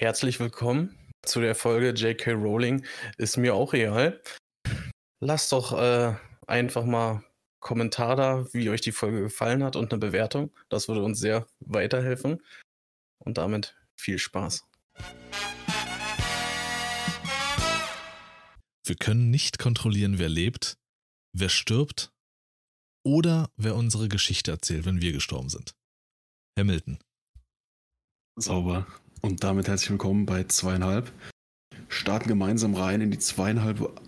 Herzlich willkommen zu der Folge J.K. Rowling ist mir auch real. Lasst doch äh, einfach mal Kommentar da, wie euch die Folge gefallen hat und eine Bewertung. Das würde uns sehr weiterhelfen. Und damit viel Spaß. Wir können nicht kontrollieren, wer lebt, wer stirbt oder wer unsere Geschichte erzählt, wenn wir gestorben sind. Hamilton. Sauber. Und damit herzlich willkommen bei zweieinhalb. Starten gemeinsam rein in die zweieinhalb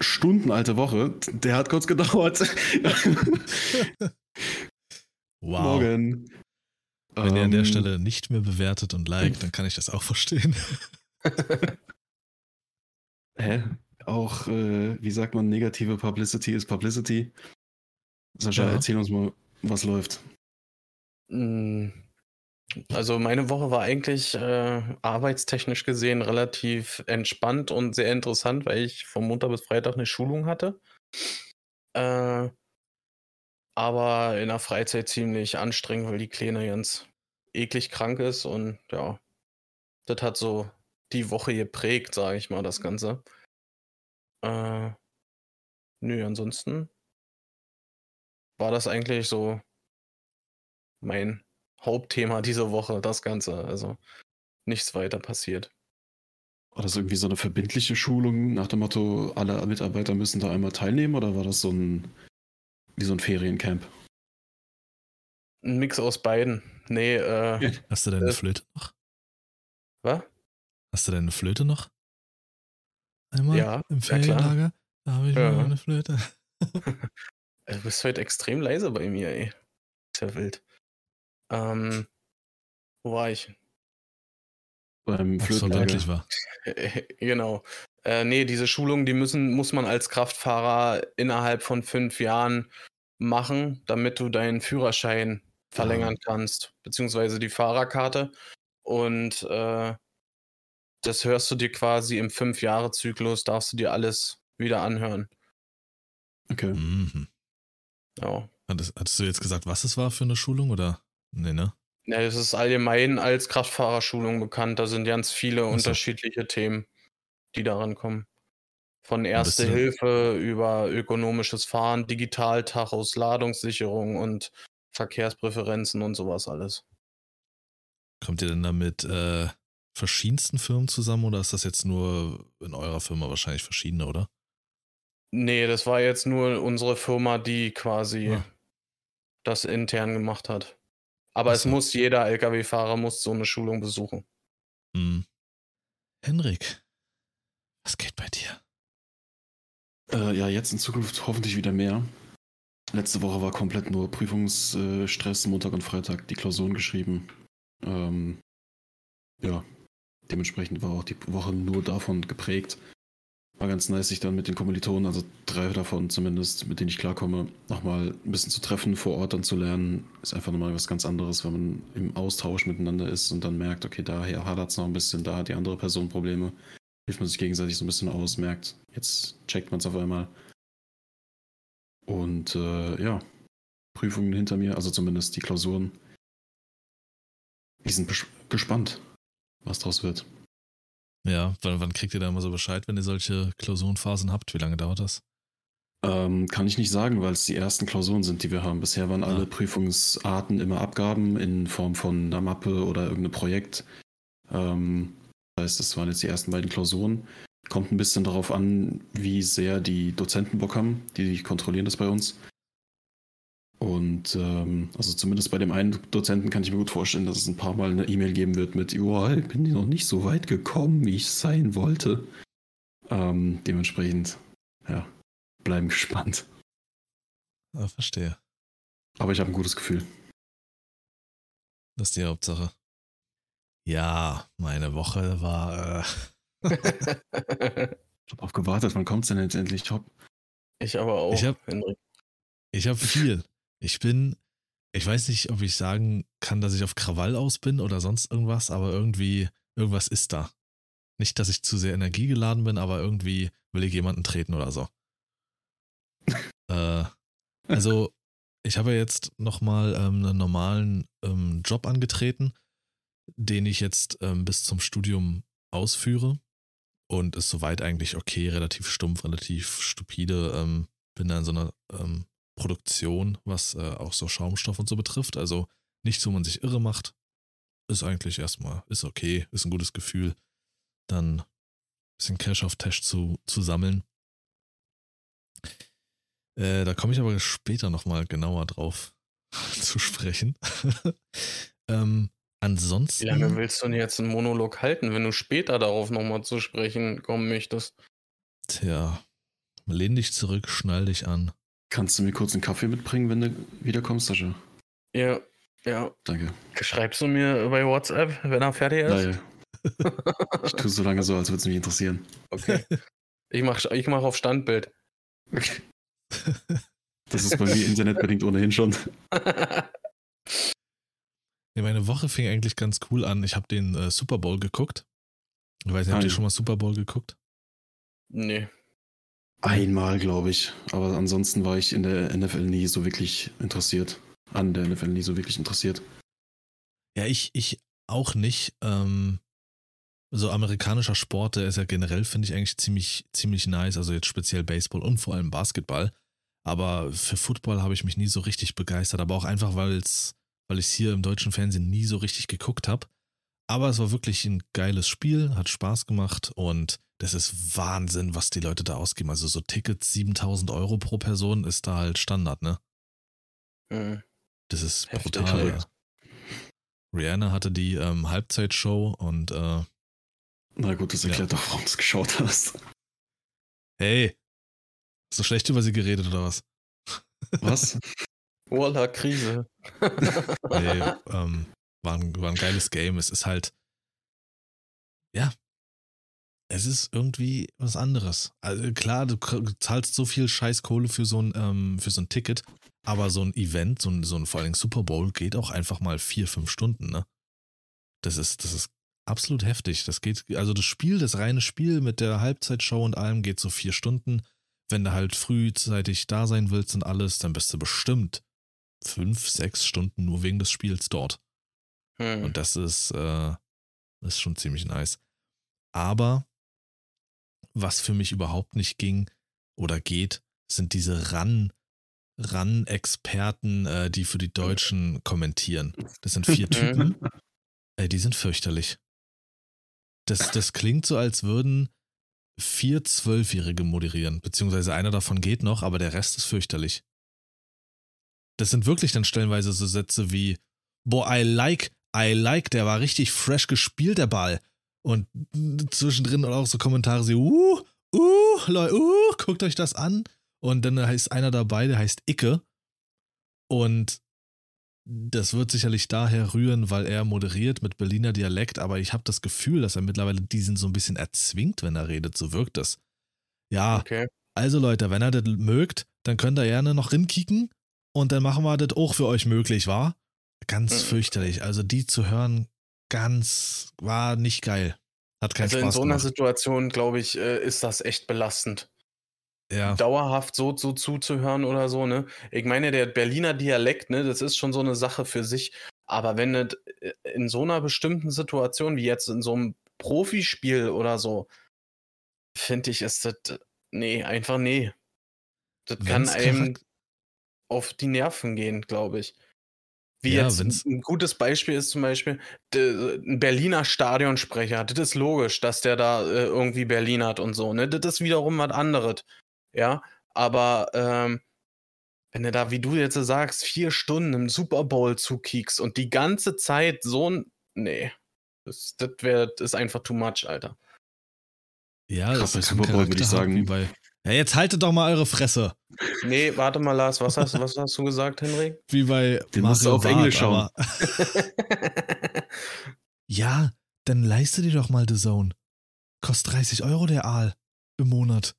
Stunden alte Woche. Der hat kurz gedauert. Wow. Morgen. Wenn ihr an der Ähm, Stelle nicht mehr bewertet und liked, dann kann ich das auch verstehen. Hä? Auch, äh, wie sagt man, negative Publicity ist Publicity. Sascha, Ja. erzähl uns mal, was läuft. Also meine Woche war eigentlich äh, arbeitstechnisch gesehen relativ entspannt und sehr interessant, weil ich vom Montag bis Freitag eine Schulung hatte. Äh, aber in der Freizeit ziemlich anstrengend, weil die Kleine ganz eklig krank ist und ja, das hat so die Woche geprägt, sage ich mal, das Ganze. Äh, nö, ansonsten war das eigentlich so mein Hauptthema diese Woche, das Ganze. Also nichts weiter passiert. War das irgendwie so eine verbindliche Schulung nach dem Motto, alle Mitarbeiter müssen da einmal teilnehmen oder war das so ein, wie so ein Feriencamp? Ein Mix aus beiden. Nee, äh, Ja. Hast du deine Äh. Flöte noch? was? Hast du deine Flöte noch? Einmal Ja, im ja. Ferienlager? Da habe ich Ja. mal eine Flöte. Äh, Du bist heute extrem leise bei mir, ey. Ist ja wild. Ähm, wo war ich? Beim es so deutlich war. genau. Äh, nee, diese Schulung, die müssen, muss man als Kraftfahrer innerhalb von fünf Jahren machen, damit du deinen Führerschein verlängern kannst, beziehungsweise die Fahrerkarte. Und äh, das hörst du dir quasi im Fünf-Jahre-Zyklus, darfst du dir alles wieder anhören. Okay. Mhm. Ja. Hattest, hattest du jetzt gesagt, was es war für eine Schulung oder? Nee, ne? Ja, es ist allgemein als Kraftfahrerschulung bekannt. Da sind ganz viele Ach so. unterschiedliche Themen, die daran kommen. Von Erste Hilfe über ökonomisches Fahren, Digitaltachos, Ladungssicherung und Verkehrspräferenzen und sowas alles. Kommt ihr denn da mit äh, verschiedensten Firmen zusammen oder ist das jetzt nur in eurer Firma wahrscheinlich verschiedene, oder? Nee, das war jetzt nur unsere Firma, die quasi Ah. das intern gemacht hat. Aber es muss jeder Lkw-Fahrer muss so eine Schulung besuchen. Hm. Henrik, was geht bei dir? Äh, ja, jetzt in Zukunft hoffentlich wieder mehr. Letzte Woche war komplett nur Prüfungsstress, Montag und Freitag die Klausuren geschrieben. Ähm, ja, dementsprechend war auch die Woche nur davon geprägt. War ganz nice, sich dann mit den Kommilitonen, also drei davon zumindest, mit denen ich klarkomme, nochmal ein bisschen zu treffen, vor Ort dann zu lernen. Ist einfach nochmal was ganz anderes, wenn man im Austausch miteinander ist und dann merkt, okay, daher hadert es noch ein bisschen, da hat die andere Person Probleme. Hilft man sich gegenseitig so ein bisschen aus, merkt, jetzt checkt man es auf einmal. Und äh, ja, Prüfungen hinter mir, also zumindest die Klausuren. Wir sind gespannt, was draus wird. Ja, wann, wann kriegt ihr da immer so Bescheid, wenn ihr solche Klausurenphasen habt? Wie lange dauert das? Ähm, kann ich nicht sagen, weil es die ersten Klausuren sind, die wir haben. Bisher waren alle Ah. Prüfungsarten immer Abgaben in Form von einer Mappe oder irgendeinem Projekt. Ähm, das heißt, das waren jetzt die ersten beiden Klausuren. Kommt ein bisschen darauf an, wie sehr die Dozenten Bock haben. Die kontrollieren das bei uns. Und ähm, also zumindest bei dem einen Dozenten kann ich mir gut vorstellen, dass es ein paar Mal eine E-Mail geben wird mit, ja, ich bin noch nicht so weit gekommen, wie ich sein wollte. Ähm, dementsprechend, ja, bleiben gespannt. Ah, verstehe. Aber ich habe ein gutes Gefühl. Das ist die Hauptsache. Ja, meine Woche war. Äh, Ich habe auf gewartet, wann kommt's denn jetzt endlich? Hopp. ich aber auch, Ich hab- Henrik. ich habe viel. Ich bin. Ich weiß nicht, ob ich sagen kann, dass ich auf Krawall aus bin oder sonst irgendwas, aber irgendwie. Irgendwas ist da. Nicht, dass ich zu sehr energiegeladen bin, aber irgendwie will ich jemanden treten oder so. äh, also, ich habe ja jetzt nochmal ähm, einen normalen ähm, Job angetreten. den ich jetzt ähm, bis zum Studium ausführe und ist soweit eigentlich okay, relativ stumpf, relativ stupide. Ähm, bin da in so einer ähm, Produktion, was äh, auch so Schaumstoff und so betrifft. Also nichts, wo man sich irre macht. Ist eigentlich erstmal, ist okay, ist ein gutes Gefühl. Dann ein bisschen Cash auf Tash zu, zu sammeln. Äh, da komme ich aber später nochmal genauer drauf zu sprechen. ähm, ansonsten. Wie lange willst du denn jetzt einen Monolog halten, wenn du später darauf nochmal zu sprechen kommen möchtest? Tja, lehn dich zurück, schnall dich an. Kannst du mir kurz einen Kaffee mitbringen, wenn du wiederkommst, Sascha? Ja, ja. Danke. Schreibst du mir bei WhatsApp, wenn er fertig ist? Nein. ich tue so lange so, als würde es mich interessieren. Okay. Ich mache ich mach auf Standbild. Okay. Das ist bei mir internetbedingt ohnehin schon. Ja, meine Woche fing eigentlich ganz cool an. Ich habe den äh, Super Bowl geguckt. Ich weiß nicht, habt ihr schon mal Super Bowl geguckt? nee. Einmal, glaube ich. Aber ansonsten war ich in der NFL nie so wirklich interessiert. An der NFL nie so wirklich interessiert. Ja, ich, ich auch nicht. Ähm, so amerikanischer Sport, der ist ja generell, finde ich eigentlich ziemlich, ziemlich nice. Also jetzt speziell Baseball und vor allem Basketball. Aber für Football habe ich mich nie so richtig begeistert. Aber auch einfach, weil es, weil ich es hier im deutschen Fernsehen nie so richtig geguckt habe. Aber es war wirklich ein geiles Spiel, hat Spaß gemacht und das ist Wahnsinn, was die Leute da ausgeben. Also so Tickets 7000 Euro pro Person ist da halt Standard, ne? Hm. Das ist Heftig, brutal. ja. Rihanna hatte die ähm, Halbzeitshow und äh, Na gut, das erklärt doch, warum du es geschaut hast. hey, hast du schlecht über sie geredet oder was? Was? Voila, Krise. Nee, ähm, war, ein, war ein geiles Game. Es ist halt, ja, es ist irgendwie was anderes. Also klar, du zahlst so viel Scheißkohle für so ein, ähm, für so ein Ticket, aber so ein Event, so ein, so ein vor Dingen Super Bowl, geht auch einfach mal vier, fünf Stunden, ne? Das ist, das ist absolut heftig. Das geht, also das Spiel, das reine Spiel mit der Halbzeitshow und allem geht so vier Stunden. Wenn du halt frühzeitig da sein willst und alles, dann bist du bestimmt fünf, sechs Stunden nur wegen des Spiels dort. Hm. Und das ist, äh, ist schon ziemlich nice. Aber was für mich überhaupt nicht ging oder geht, sind diese Ran, Ran-Experten, äh, die für die Deutschen kommentieren. Das sind vier Typen. Ey, die sind fürchterlich. Das, das klingt so, als würden vier Zwölfjährige moderieren, beziehungsweise einer davon geht noch, aber der Rest ist fürchterlich. Das sind wirklich dann stellenweise so Sätze wie, boah, I like, I like, der war richtig fresh gespielt, der Ball. Und zwischendrin auch so Kommentare wie, uh, uh, Leute, uh, guckt euch das an. Und dann heißt einer dabei, der heißt Icke. Und das wird sicherlich daher rühren, weil er moderiert mit Berliner Dialekt, aber ich habe das Gefühl, dass er mittlerweile diesen so ein bisschen erzwingt, wenn er redet. So wirkt das. Ja, Okay. also Leute, wenn ihr das mögt, dann könnt ihr gerne noch rinkicken und dann machen wir das auch für euch möglich, war? Ganz Mhm. fürchterlich. Also die zu hören, ganz, war nicht geil. Hat keinen Also in Spaß so einer gemacht. Situation, glaube ich, äh, ist das echt belastend. Ja, Dauerhaft so, so zuzuhören oder so, ne? Ich meine, der Berliner Dialekt, ne, das ist schon so eine Sache für sich. Aber wenn es äh, in so einer bestimmten Situation, wie jetzt in so einem Profispiel oder so, finde ich, ist das, äh, nee, einfach nee. Das kann Wenn's einem charak- auf die Nerven gehen, glaube ich. Wie Ja, jetzt wenn's- ein gutes Beispiel ist zum Beispiel de, ein Berliner Stadionsprecher. Das ist logisch, dass der da äh, irgendwie Berlin hat und so. Ne? Das ist wiederum was anderes. Ja, aber ähm, wenn du da, wie du jetzt sagst, vier Stunden im Super Bowl zukiekst und die ganze Zeit so ein. Nee. Das, das, wär, das ist einfach too much, Alter. ja, Krass, das bei kann Super Bowl würde ich sagen- Wie bei, ja, jetzt haltet doch mal eure Fresse. Nee, warte mal, Lars, was hast, was hast du gesagt, Henrik? Wie bei Den musst du auf Barth, Englisch schauen. aber- Ja, dann leiste dir doch mal The Zone. Kostet 30 Euro der Aal im Monat.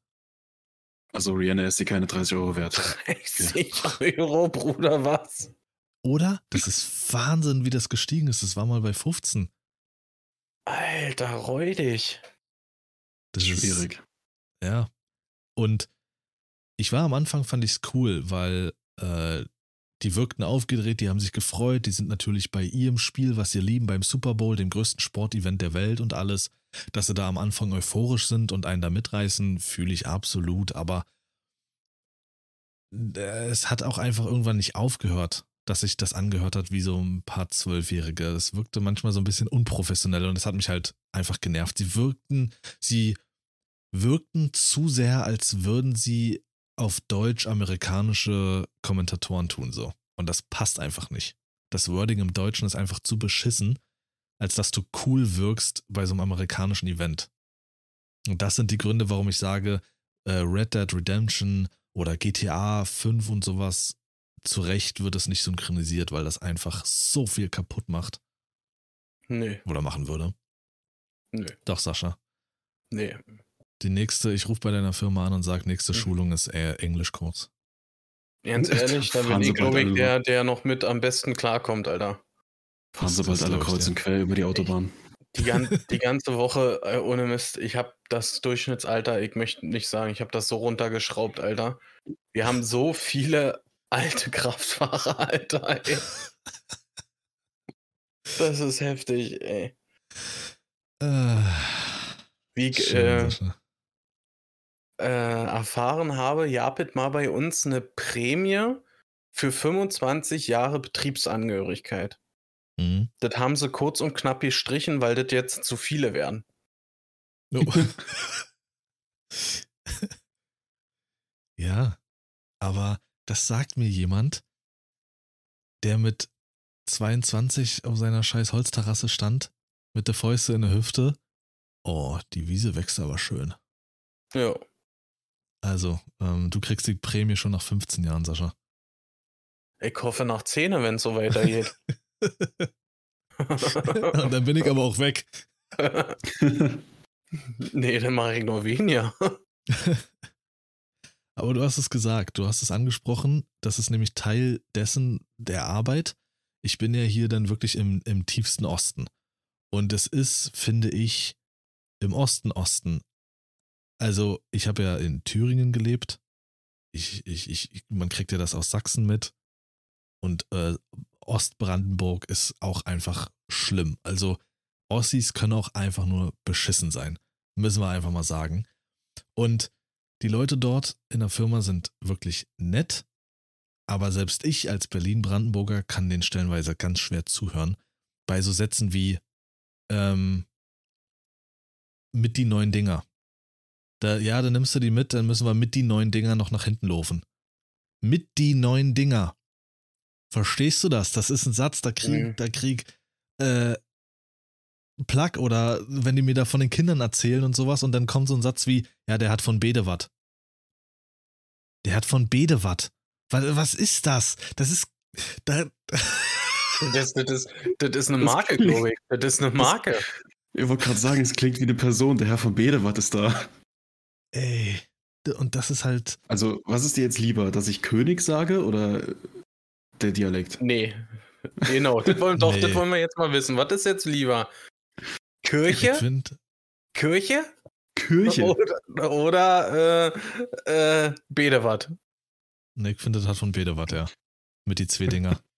Also Rihanna ist sie keine 30 Euro wert. 30 Euro, Bruder, was? Oder? Das ist Wahnsinn, wie das gestiegen ist. Das war mal bei 15. Alter, räudig. Das ist Schwierig. Ja. Und ich war am Anfang, fand ich es cool, weil äh, die wirkten aufgedreht, die haben sich gefreut, die sind natürlich bei ihrem Spiel, was sie lieben, beim Super Bowl, dem größten Sportevent der Welt und alles. Dass sie da am Anfang euphorisch sind und einen da mitreißen, fühle ich absolut, aber es hat auch einfach irgendwann nicht aufgehört, dass sich das angehört hat wie so ein paar Zwölfjährige. Es wirkte manchmal so ein bisschen unprofessionell und es hat mich halt einfach genervt. Sie wirkten, sie wirkten zu sehr, als würden sie auf Deutsch amerikanische Kommentatoren tun so. Und das passt einfach nicht. Das Wording im Deutschen ist einfach zu beschissen, als dass du cool wirkst bei so einem amerikanischen Event. Und das sind die Gründe, warum ich sage, äh, Red Dead Redemption oder GTA 5 und sowas, zu Recht wird es nicht synchronisiert, weil das einfach so viel kaputt macht. Nee. Oder machen würde. Nee. Doch, Sascha. Nee. Die nächste, ich rufe bei deiner Firma an und sage, nächste Mhm. Schulung ist eher Englischkurs. Ganz ehrlich, da bin ich, glaube ich, der, der noch mit am besten klarkommt, Alter. Fahren sie bald alle ich kreuz und quer über die Autobahn. Die, gan die ganze Woche, äh, ohne Mist, ich habe das Durchschnittsalter, ich möchte nicht sagen, ich habe das so runtergeschraubt, Alter. Wir haben so viele alte Kraftfahrer, Alter, ey. Das ist heftig, ey. Äh, Wie ich schön, äh. Äh, erfahren habe, Japit mal bei uns eine Prämie für 25 Jahre Betriebsangehörigkeit. Mhm. Das haben sie kurz und knapp gestrichen, weil das jetzt zu viele werden. Oh. ja, aber das sagt mir jemand, der mit 22 auf seiner scheiß Holzterrasse stand, mit der Fäuste in der Hüfte. Oh, die Wiese wächst aber schön. Ja. Also, ähm, du kriegst die Prämie schon nach 15 Jahren, Sascha. Ich hoffe nach 10, wenn es so weitergeht. Und dann bin ich aber auch weg. nee, dann mache ich nur weniger. Aber du hast es gesagt, du hast es angesprochen, das ist nämlich Teil dessen der Arbeit. Ich bin ja hier dann wirklich im, im tiefsten Osten. Und es ist, finde ich, im Osten Osten. Also, ich habe ja in Thüringen gelebt. Ich, ich, ich, man kriegt ja das aus Sachsen mit. Und äh, Ostbrandenburg ist auch einfach schlimm. Also, Ossis können auch einfach nur beschissen sein. Müssen wir einfach mal sagen. Und die Leute dort in der Firma sind wirklich nett, aber selbst ich als Berlin-Brandenburger kann den stellenweise ganz schwer zuhören. Bei so Sätzen wie ähm, mit die neuen Dinger. Da, ja, dann nimmst du die mit, dann müssen wir mit die neuen Dinger noch nach hinten laufen. Mit die neuen Dinger. Verstehst du das? Das ist ein Satz, da krieg, Mhm. da krieg äh, Plug oder wenn die mir da von den Kindern erzählen und sowas und dann kommt so ein Satz wie, ja, der hat von Bedewatt. Der hat von Bedewatt. Was, was ist das? Das ist. Da, Das, das, ist, das ist eine Das Marke, glaube ich. Das ist eine Marke. Ich wollte gerade sagen, es klingt wie eine Person. Der Herr von Bedewatt ist da. Ey. Und das ist halt. Also, was ist dir jetzt lieber, dass ich König sage oder der Dialekt? Nee. Genau, das wollen, doch, Nee. das wollen wir jetzt mal wissen. Was ist jetzt lieber? Ich Kirche? finde. Kirche? Kirche. Oder, oder äh, äh, Bedewatt? Ne, ich finde, das hat von Bedewatt, ja. Mit die zwei Dinger.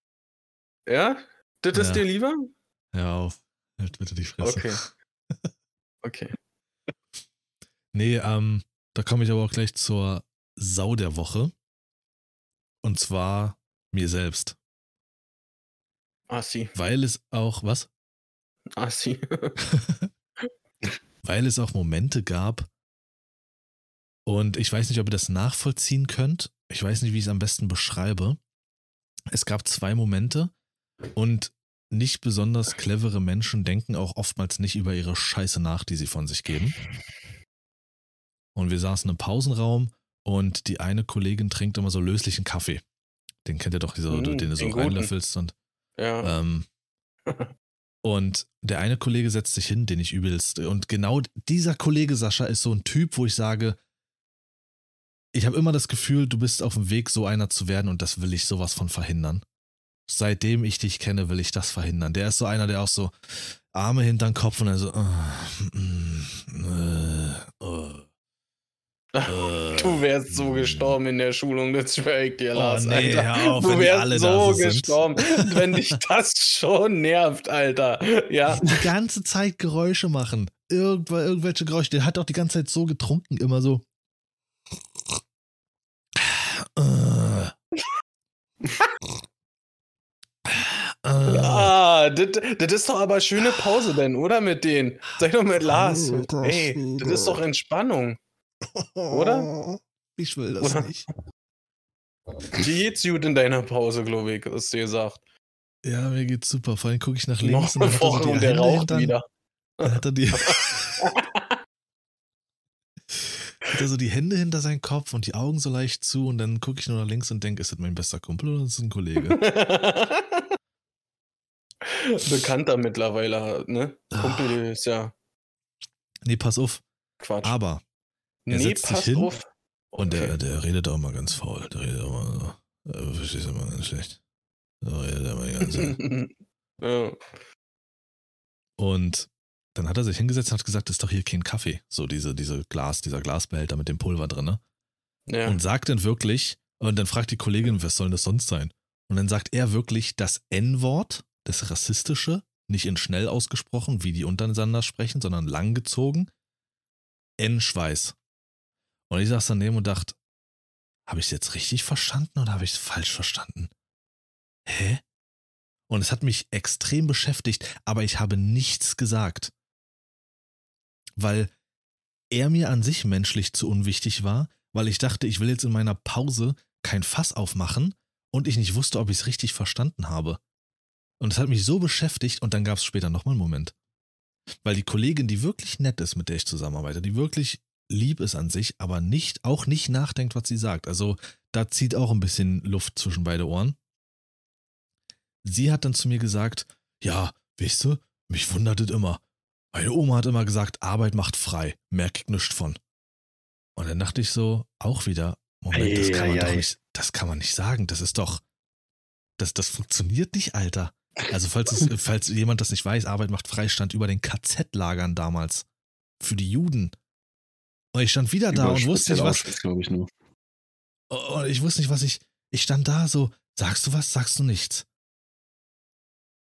Ja? Das ist Ja. dir lieber? Hör auf. Halt bitte die Fresse. Okay. Okay. Nee, ähm, da komme ich aber auch gleich zur Sau der Woche. Und zwar mir selbst. Assi. Weil es auch, was? Assi. Weil es auch Momente gab, und ich weiß nicht, ob ihr das nachvollziehen könnt. Ich weiß nicht, wie ich es am besten beschreibe. Es gab zwei Momente und nicht besonders clevere Menschen denken auch oftmals nicht über ihre Scheiße nach, die sie von sich geben. Und wir saßen im Pausenraum und die eine Kollegin trinkt immer so löslichen Kaffee. Den kennt ihr doch, so, Mm, den du so reinlöffelst und Ja. ähm, und der eine Kollege setzt sich hin, den ich übelst. Und genau dieser Kollege Sascha ist so ein Typ, wo ich sage, ich habe immer das Gefühl, du bist auf dem Weg, so einer zu werden und das will ich sowas von verhindern. Seitdem ich dich kenne, will ich das verhindern. Der ist so einer, der auch so Arme hinter den Kopf und dann so, äh, äh, äh, Du wärst so gestorben in der Schulung, das schwöre ich dir, Lars, oh, nee, Alter. Hör auf, du wärst alle so gestorben, wenn dich das schon nervt, Alter. Ja. Die ganze Zeit Geräusche machen. Irgendw irgendwelche Geräusche. Der hat auch die ganze Zeit so getrunken, immer so. Äh. Äh. Ah, das ist doch aber schöne Pause denn, oder mit denen? Sag doch mit Lars. Ey, das ist doch. Entspannung. Oder? Ich will das Oder? nicht. Wie geht's gut in deiner Pause, glaube ich, hast du gesagt. Ja, mir geht's super. Vor allem gucke ich nach Noch links und dann so und der Hände raucht hinter, wieder. Dann hat er die. hat er so die Hände hinter seinen Kopf und die Augen so leicht zu und dann gucke ich nur nach links und denke, ist das mein bester Kumpel oder ist das ein Kollege? Bekannter mittlerweile, ne? Ah. Kumpel ist ja nee, pass auf. Quatsch. Aber er nee, setzt sich hin auf. und der, Okay. der redet auch mal ganz faul. Der redet auch mal so. Äh, verstehst du immer ganz schlecht. Der redet immer die ganze Zeit. ja. Und dann hat er sich hingesetzt und hat gesagt, das ist doch hier kein Kaffee. So diese, diese Glas, dieser Glasbehälter mit dem Pulver drin. Ne? ja. Und sagt dann wirklich, und dann fragt die Kollegin, was soll denn das sonst sein? Und dann sagt er wirklich das N-Wort, das Rassistische, nicht in schnell ausgesprochen, wie die untereinander sprechen, sondern langgezogen. N-Schweiß. Und ich saß daneben und dachte, habe ich es jetzt richtig verstanden oder habe ich es falsch verstanden? Hä? Und es hat mich extrem beschäftigt, aber ich habe nichts gesagt. Weil er mir an sich menschlich zu unwichtig war, weil ich dachte, ich will jetzt in meiner Pause kein Fass aufmachen und ich nicht wusste, ob ich es richtig verstanden habe. Und es hat mich so beschäftigt und dann gab es später nochmal einen Moment. Weil die Kollegin, die wirklich nett ist, mit der ich zusammenarbeite, die wirklich lieb ist an sich, aber nicht, auch nicht nachdenkt, was sie sagt. Also da zieht auch ein bisschen Luft zwischen beide Ohren. Sie hat dann zu mir gesagt, ja, weißt du, mich wundert es immer. Meine Oma hat immer gesagt, Arbeit macht frei, merk ich nichts von. Und dann dachte ich so, auch wieder, Moment, das kann man doch nicht, das kann man nicht sagen, das ist doch, das, das funktioniert nicht, Alter. Also falls, es, falls jemand das nicht weiß, Arbeit macht frei stand über den KZ-Lagern damals. Für die Juden. Und ich stand wieder da und wusste nicht, was, glaube ich nur. und ich wusste nicht, was ich, ich stand da so, sagst du was, sagst du nichts.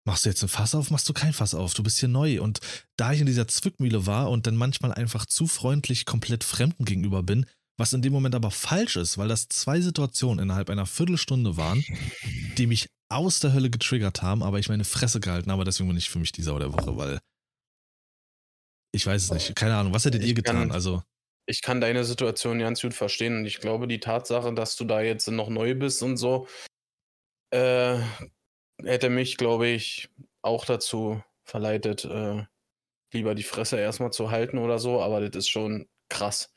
Machst du jetzt ein Fass auf, machst du kein Fass auf, du bist hier neu. Und da ich in dieser Zwickmühle war und dann manchmal einfach zu freundlich komplett Fremden gegenüber bin, was in dem Moment aber falsch ist, weil das zwei Situationen innerhalb einer Viertelstunde waren, die mich aus der Hölle getriggert haben, aber ich meine Fresse gehalten habe, deswegen bin ich für mich die Sau der Woche, weil ich weiß es nicht. Keine Ahnung, was hättet Ich ihr getan? kann- Also, ich kann deine Situation ganz gut verstehen und ich glaube, die Tatsache, dass du da jetzt noch neu bist und so, äh, hätte mich, glaube ich, auch dazu verleitet, äh, lieber die Fresse erstmal zu halten oder so, aber das ist schon krass.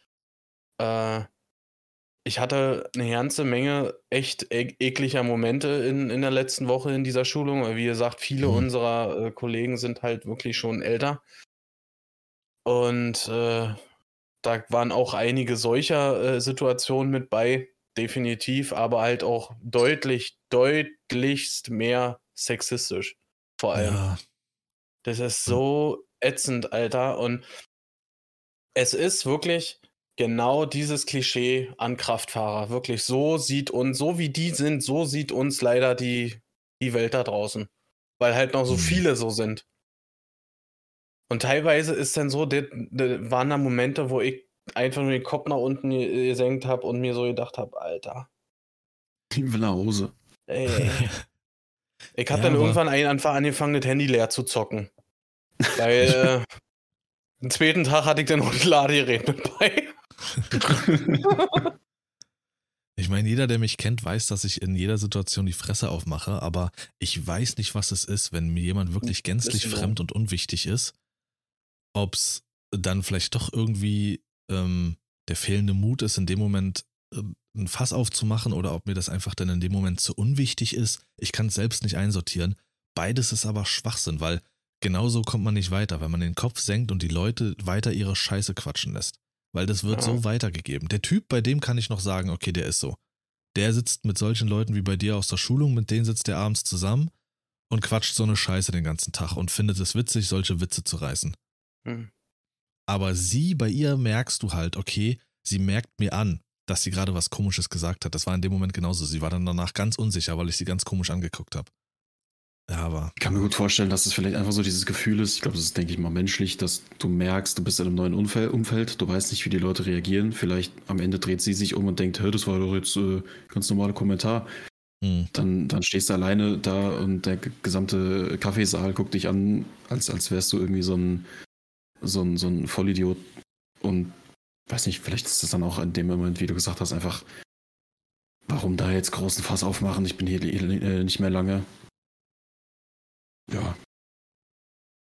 Äh, ich hatte eine ganze Menge echt e ekliger Momente in, in der letzten Woche in dieser Schulung. weil, Wie gesagt, viele Mhm. unserer äh, Kollegen sind halt wirklich schon älter. Und äh, da waren auch einige solcher äh, Situationen mit bei, definitiv, aber halt auch deutlich, deutlichst mehr sexistisch. Vor allem. ja, Das ist so ätzend, Alter. Und es ist wirklich genau dieses Klischee an Kraftfahrer. Wirklich, so sieht uns, so wie die sind, so sieht uns leider die, die Welt da draußen. Weil halt noch so Mhm. viele so sind. Und teilweise ist dann so, das, das waren da Momente, wo ich einfach nur den Kopf nach unten ge- gesenkt habe und mir so gedacht habe, Alter, Ich will nach Hause. ey. Ich habe Ja, dann irgendwann ein, einfach angefangen, das Handy leer zu zocken. Weil äh, den zweiten Tag hatte ich dann noch ein Ladegerät mit bei. Ich meine, jeder, der mich kennt, weiß, dass ich in jeder Situation die Fresse aufmache, aber ich weiß nicht, was es ist, wenn mir jemand wirklich gänzlich fremd und unwichtig ist, ob es dann vielleicht doch irgendwie ähm, der fehlende Mut ist, in dem Moment ähm, ein Fass aufzumachen oder ob mir das einfach dann in dem Moment zu unwichtig ist. Ich kann es selbst nicht einsortieren. Beides ist aber Schwachsinn, weil genauso kommt man nicht weiter, wenn man den Kopf senkt und die Leute weiter ihre Scheiße quatschen lässt. Weil das wird Ja. so weitergegeben. Der Typ, bei dem kann ich noch sagen, okay, der ist so. Der sitzt mit solchen Leuten wie bei dir aus der Schulung, mit denen sitzt er abends zusammen und quatscht so eine Scheiße den ganzen Tag und findet es witzig, solche Witze zu reißen. Hm. Aber sie, bei ihr merkst du halt, okay, sie merkt mir an, dass sie gerade was Komisches gesagt hat. Das war in dem Moment genauso. Sie war dann danach ganz unsicher, weil ich sie ganz komisch angeguckt habe. Ja, aber. Ich kann mir gut vorstellen, dass es vielleicht einfach so dieses Gefühl ist. Ich glaube, das ist, denke ich mal, menschlich, dass du merkst, du bist in einem neuen Umfeld, du weißt nicht, wie die Leute reagieren. Vielleicht am Ende dreht sie sich um und denkt, hör, das war doch jetzt äh, ganz normaler Kommentar. Hm. Dann, dann stehst du alleine da und der gesamte Kaffeesaal guckt dich an, als, als wärst du irgendwie so ein, so ein, so ein Vollidiot. Und weiß nicht, vielleicht ist das dann auch in dem Moment, wie du gesagt hast, einfach, warum da jetzt großen Fass aufmachen? Ich bin hier äh, nicht mehr lange. Ja.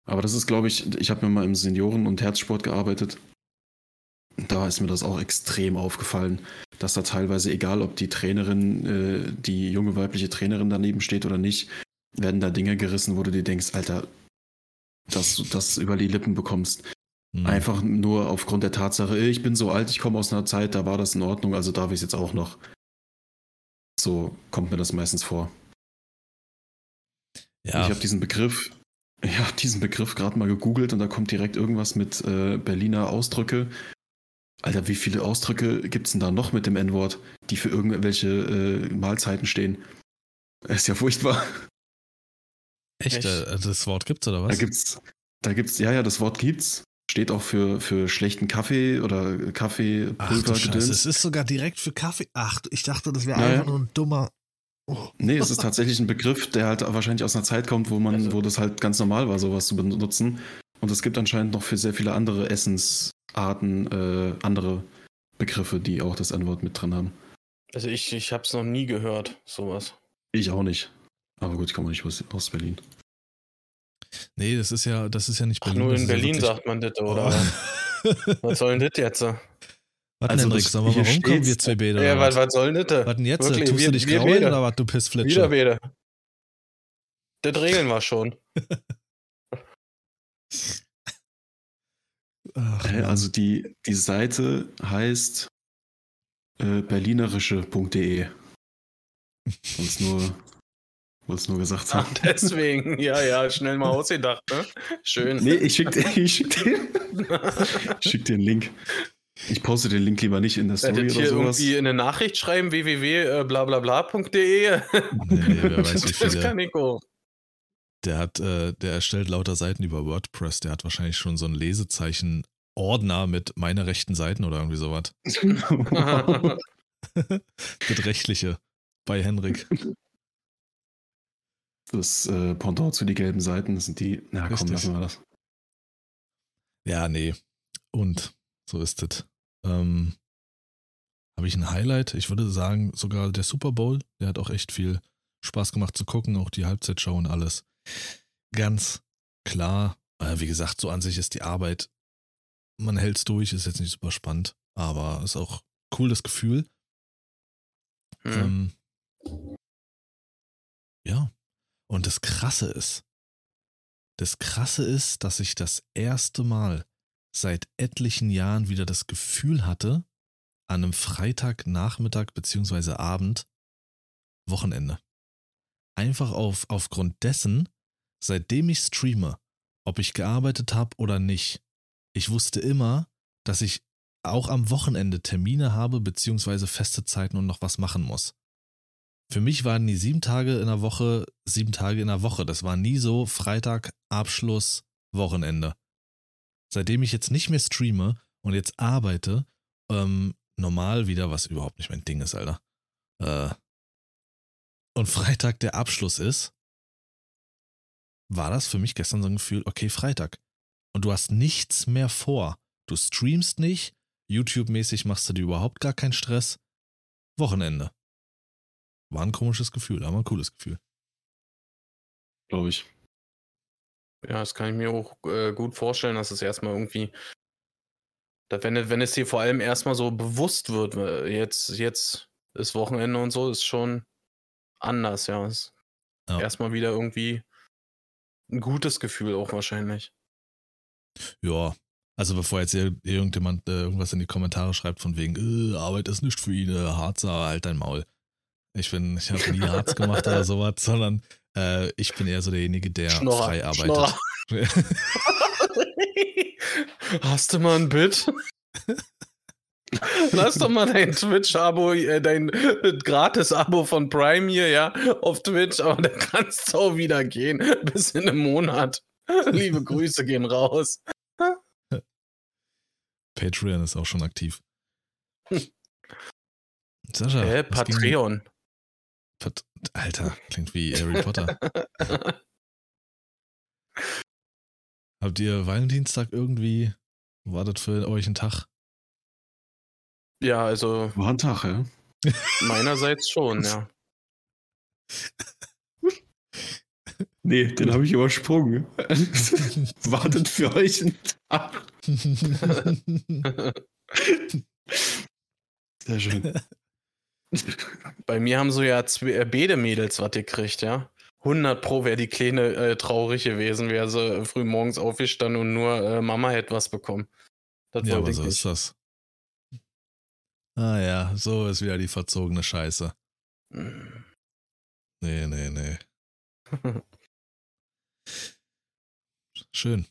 Aber das ist, glaube ich, ich habe mir mal im Senioren- und Herzsport gearbeitet. Da ist mir das auch extrem aufgefallen, dass da teilweise, egal ob die Trainerin, äh, die junge weibliche Trainerin daneben steht oder nicht, werden da Dinge gerissen, wo du dir denkst, Alter, dass du das über die Lippen bekommst. Mhm. Einfach nur aufgrund der Tatsache, ich bin so alt, ich komme aus einer Zeit, da war das in Ordnung, also darf ich es jetzt auch noch. So kommt mir das meistens vor. Ja. Ich habe diesen Begriff, ja, diesen Begriff gerade mal gegoogelt und da kommt direkt irgendwas mit äh, Berliner Ausdrücke. Alter, wie viele Ausdrücke gibt es denn da noch mit dem N-Wort, die für irgendwelche äh, Mahlzeiten stehen? ist ja furchtbar. Echt? Echt? Äh, das Wort gibt's oder was? Da gibt's, da gibt's, ja, ja, das Wort gibt's. Steht auch für, für schlechten Kaffee oder Kaffee, Pulver, Ach, Scheiße, es ist sogar direkt für Kaffee. Ach, ich dachte, das wäre ja, einfach nur ein dummer Oh. Nee, es ist tatsächlich ein Begriff, der halt wahrscheinlich aus einer Zeit kommt, wo man, also. wo das halt ganz normal war, sowas zu benutzen. Und es gibt anscheinend noch für sehr viele andere Essensarten äh, andere Begriffe, die auch das N-Wort mit drin haben. Also ich, ich habe es noch nie gehört, sowas. Ich auch nicht. Aber gut, ich komme nicht aus, aus Berlin. Nee, das ist ja, das ist ja nicht Berlin. Ach, nur in Berlin ja sagt man das, oder? Oh. Was soll denn das jetzt? Warte, also Hendrik, sag mal, warum kommen wir zwei Bäder? Ja, was, was soll denn das? Was denn jetzt? Wirklich, Tust wir, du dich grauen oder was, du Pissflitsche? Wieder Bäder. Das regeln wir schon. Ach, also die, die Seite heißt äh, berlinerische.de. Uns nur, es nur gesagt haben. Ach, deswegen, ja, ja, schnell mal ausgedacht, ne? Schön. Nee, ich schick dir, ich schick dir, ich schick dir einen Link. Ich poste den Link lieber nicht in der Story oder hier sowas. irgendwie in eine Nachricht schreiben, www.blablabla.de. Äh, nee, wer weiß wie viele. Das kann ich auch. Der hat, äh, der erstellt lauter Seiten über WordPress. Der hat wahrscheinlich schon so ein Lesezeichen Ordner mit meine rechten Seiten oder irgendwie sowas. das rechtliche bei Henrik. Das äh, Pendant zu die gelben Seiten das sind die. Na komm, lassen wir das. Ja, nee. Und so ist es. Ähm, Habe ich ein Highlight? Ich würde sagen, sogar der Super Bowl. Der hat auch echt viel Spaß gemacht zu gucken, auch die Halbzeitshow und alles. Ganz klar. Äh, wie gesagt, so an sich ist die Arbeit. Man hält es durch, ist jetzt nicht super spannend, aber ist auch cool das Gefühl. Mhm. Ähm, ja. Und das Krasse ist, das Krasse ist, dass ich das erste Mal seit etlichen Jahren wieder das Gefühl hatte, an einem Freitagnachmittag bzw. Abend Wochenende. Einfach auf, aufgrund dessen, seitdem ich streame, ob ich gearbeitet habe oder nicht, ich wusste immer, dass ich auch am Wochenende Termine habe bzw. feste Zeiten und noch was machen muss. Für mich waren die sieben Tage in der Woche sieben Tage in der Woche. Das war nie so Freitag, Abschluss, Wochenende seitdem ich jetzt nicht mehr streame und jetzt arbeite, ähm, normal wieder, was überhaupt nicht mein Ding ist, Alter. Äh, und Freitag der Abschluss ist, war das für mich gestern so ein Gefühl, okay, Freitag. Und du hast nichts mehr vor. Du streamst nicht, YouTube-mäßig machst du dir überhaupt gar keinen Stress. Wochenende. War ein komisches Gefühl, aber ein cooles Gefühl. Glaube ich. Ja, das kann ich mir auch äh, gut vorstellen, dass es erstmal irgendwie, dass wenn, wenn es dir vor allem erstmal so bewusst wird, jetzt, jetzt ist Wochenende und so, ist schon anders, ja. Ist ja. Erstmal wieder irgendwie ein gutes Gefühl auch wahrscheinlich. Ja, also bevor jetzt irgendjemand äh, irgendwas in die Kommentare schreibt von wegen, äh, Arbeit ist nicht für ihn, äh, Harzer, halt dein Maul. Ich bin, ich habe nie Harz gemacht oder sowas, sondern äh, ich bin eher so derjenige, der Schnorrer, frei arbeitet. Hast du mal ein Bit? Lass doch mal dein Twitch-Abo, äh, dein Gratis-Abo von Prime hier, ja, auf Twitch, aber dann kannst du auch wieder gehen, bis in einem Monat. Liebe Grüße gehen raus. Patreon ist auch schon aktiv. Sascha. Äh, Patreon. Alter, klingt wie Harry Potter. Habt ihr Valentinstag irgendwie? War das für euch ein Tag? Ja, also. War ein Tag, ja. Meinerseits schon, ja. Nee, den habe ich übersprungen. War das für euch ein Tag? Sehr schön. Bei mir haben so ja äh, beide Mädels was gekriegt, ja. 100 Pro wäre die Kleine äh, traurig gewesen, wäre sie äh, früh morgens aufgestanden und nur äh, Mama hätte was bekommen. Das ja, aber so nicht. ist das. Ah ja, so ist wieder die verzogene Scheiße. Mm. Nee, nee, nee. Schön.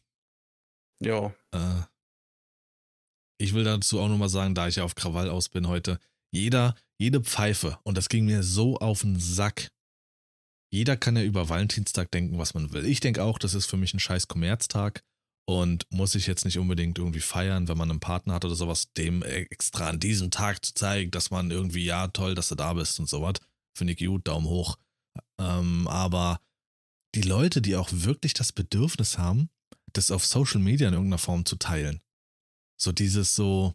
Ja. Äh, ich will dazu auch nochmal sagen, da ich ja auf Krawall aus bin heute, jeder, jede Pfeife, und das ging mir so auf den Sack. Jeder kann ja über Valentinstag denken, was man will. Ich denke auch, das ist für mich ein scheiß Kommerztag und muss ich jetzt nicht unbedingt irgendwie feiern, wenn man einen Partner hat oder sowas, dem extra an diesem Tag zu zeigen, dass man irgendwie, ja, toll, dass du da bist und sowas. Finde ich gut, Daumen hoch. Ähm, aber die Leute, die auch wirklich das Bedürfnis haben, das auf Social Media in irgendeiner Form zu teilen. So dieses so,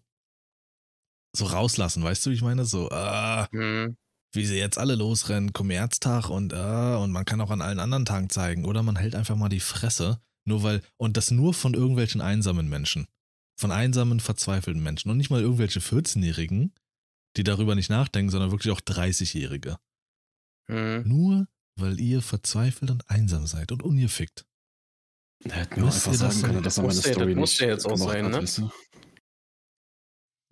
so rauslassen, weißt du, wie ich meine? So, äh, mhm. wie sie jetzt alle losrennen, Kommerztag und, äh, und man kann auch an allen anderen Tagen zeigen. Oder man hält einfach mal die Fresse, nur weil, und das nur von irgendwelchen einsamen Menschen. Von einsamen, verzweifelten Menschen. Und nicht mal irgendwelche 14-Jährigen, die darüber nicht nachdenken, sondern wirklich auch 30-Jährige. Mhm. Nur weil ihr verzweifelt und einsam seid und ungefickt. Hätte mir auch einfach sagen können, dass er meine Story das muss ja jetzt auch sein, ne?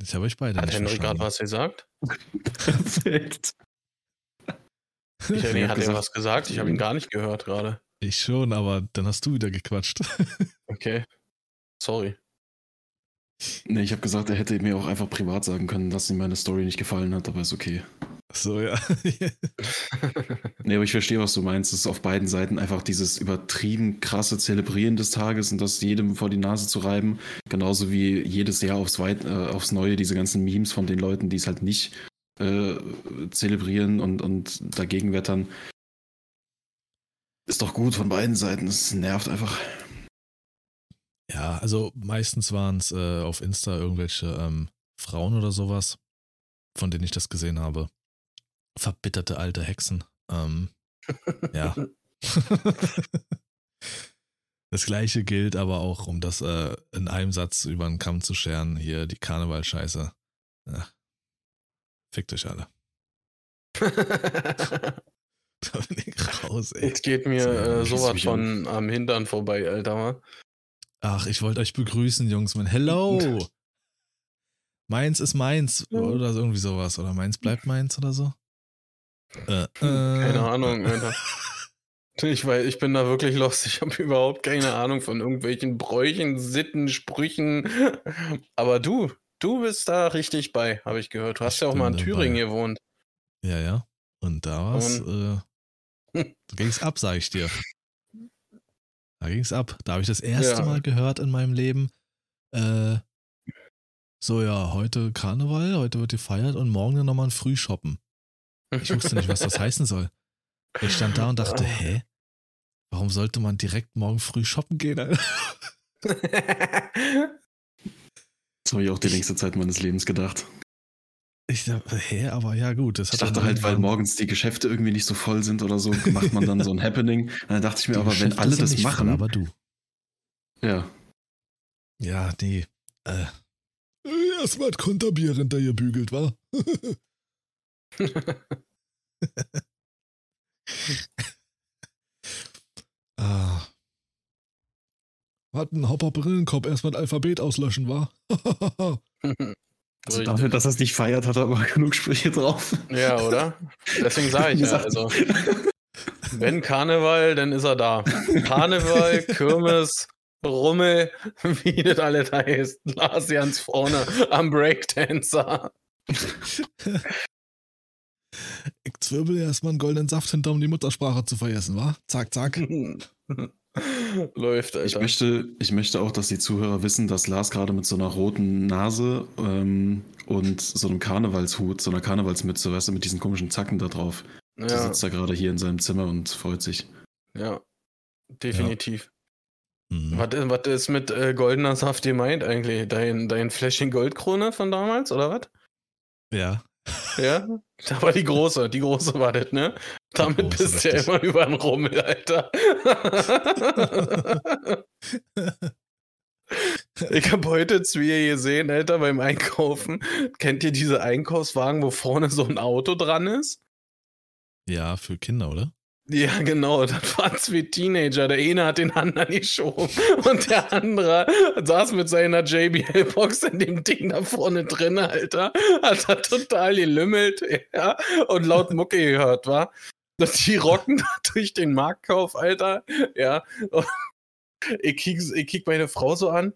Ich habe euch beide Hat Henry gerade was gesagt? Perfekt. Ich, nee, hat er was gesagt? Ich habe ihn gar nicht gehört gerade. Ich schon, aber dann hast du wieder gequatscht. okay. Sorry. Nee, ich habe gesagt, er hätte mir auch einfach privat sagen können, dass ihm meine Story nicht gefallen hat, aber ist okay. So, ja. nee, aber ich verstehe, was du meinst. Es ist auf beiden Seiten einfach dieses übertrieben krasse Zelebrieren des Tages und das jedem vor die Nase zu reiben. Genauso wie jedes Jahr aufs, Weit, äh, aufs Neue diese ganzen Memes von den Leuten, die es halt nicht äh, zelebrieren und, und dagegen wettern. Ist doch gut von beiden Seiten. Es nervt einfach. Ja, also meistens waren es äh, auf Insta irgendwelche ähm, Frauen oder sowas, von denen ich das gesehen habe verbitterte alte Hexen. Ähm, ja. das gleiche gilt aber auch, um das äh, in einem Satz über den Kamm zu scheren, hier die Karnevalscheiße. Ja. Fickt euch alle. da bin ich raus, ey. Jetzt geht mir äh, sowas von am Hintern vorbei, Alter. Ach, ich wollte euch begrüßen, Jungs. Mein Hello! meins ist meins oder irgendwie sowas. Oder meins bleibt meins oder so. Äh, äh. Keine Ahnung, Alter. Ich, weiß, ich bin da wirklich lost. Ich habe überhaupt keine Ahnung von irgendwelchen Bräuchen, Sitten, Sprüchen. Aber du, du bist da richtig bei, habe ich gehört. Du hast ich ja auch mal in Thüringen dabei. gewohnt. Ja, ja. Und da war's. Und... Äh, da ging's ab, sag ich dir. Da ging's ab. Da habe ich das erste ja. Mal gehört in meinem Leben. Äh, so, ja, heute Karneval, heute wird gefeiert und morgen dann nochmal ein Frühshoppen. Ich wusste nicht, was das heißen soll. Ich stand da und dachte, hä? Warum sollte man direkt morgen früh shoppen gehen? das habe ich auch die längste Zeit meines Lebens gedacht. Ich dachte, hä, aber ja gut. ich dachte halt, weil morgens die Geschäfte irgendwie nicht so voll sind oder so, macht man dann so ein Happening. Und dann dachte ich mir, die aber Geschäfte wenn alle das machen. Voll, aber du. Ja. Ja, nee. Äh. Erstmal Konterbier hintergebügelt, wa? ah. Hat ein Hopper Brillenkopf erstmal ein Alphabet auslöschen, war? also dafür, dass er es nicht feiert, hat er aber genug Sprüche drauf. Ja, oder? Deswegen sage ich ja, also. Wenn Karneval, dann ist er da. Karneval, Kirmes, Rummel, wie das alles heißt. Lars ganz vorne am Breakdancer. Ich zwirbel erstmal einen goldenen Saft hinter, um die Muttersprache zu vergessen, wa? Zack, zack. Läuft, Alter. Ich möchte, ich möchte auch, dass die Zuhörer wissen, dass Lars gerade mit so einer roten Nase ähm, und so einem Karnevalshut, so einer Karnevalsmütze, weißt du, mit diesen komischen Zacken da drauf. Der ja, sitzt da gerade hier in seinem Zimmer und freut sich. ja, definitiv. Mhm. Was, was ist mit äh, goldener Saft gemeint eigentlich? Dein, dein Fläschchen Goldkrone von damals, oder was? Ja. Ja? Da war die große, die große war das, ne? Damit große, bist du ja immer über den Rummel, Alter. ich habe heute Zwier gesehen, Alter, beim Einkaufen. Kennt ihr diese Einkaufswagen, wo vorne so ein Auto dran ist? Ja, für Kinder, oder? Ja, genau, das waren zwei Teenager. Der eine hat den anderen geschoben und der andere saß mit seiner JBL-Box in dem Ding da vorne drin, Alter. Hat er total gelümmelt, ja, und laut Mucke gehört, war. Die rocken da durch den Marktkauf, Alter, ja. Ich kick, ich kick meine Frau so an,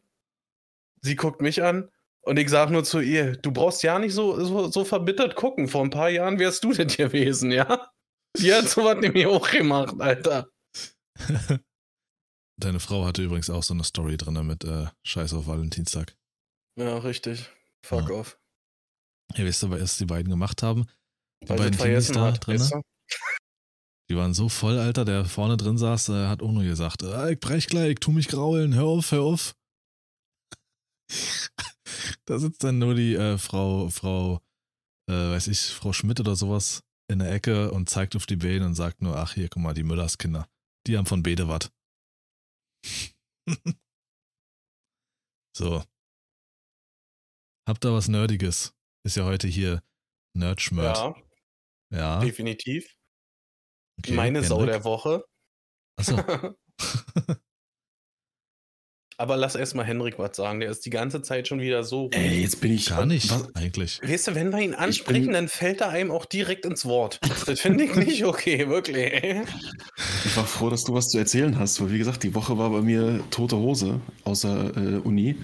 sie guckt mich an und ich sag nur zu ihr, du brauchst ja nicht so, so, so verbittert gucken. Vor ein paar Jahren wärst du das gewesen, ja? Die hat sowas nämlich auch gemacht, Alter. Deine Frau hatte übrigens auch so eine Story drin mit äh, Scheiß auf Valentinstag. Ja, richtig. Fuck Ja. off. Ihr wisst aber, was die beiden gemacht haben? Die Weil beiden Teenies da drin, weißt du? die waren so voll, Alter, der vorne drin saß, äh, hat auch nur gesagt, ah, ich brech gleich, ich tu mich graulen, hör auf, hör auf. da sitzt dann nur die äh, Frau, Frau, äh, weiß ich, Frau Schmidt oder sowas in der Ecke und zeigt auf die Beine und sagt nur, ach hier, guck mal, die Müllerskinder, die haben von Bede wat. so. Habt ihr was Nerdiges? Ist ja heute hier Nerdschmört. Ja, Ja. definitiv. okay, Meine Sau Hendrik? der Woche. Achso. Aber lass erstmal Henrik was sagen. Der ist die ganze Zeit schon wieder so. ruhig. Ey, jetzt bin ich. Gar nicht, Was? eigentlich. Weißt du, wenn wir ihn ansprechen, bin- dann fällt er einem auch direkt ins Wort. Das finde ich nicht okay, wirklich. Ich war froh, dass du was zu erzählen hast, weil wie gesagt, die Woche war bei mir tote Hose außer äh, Uni.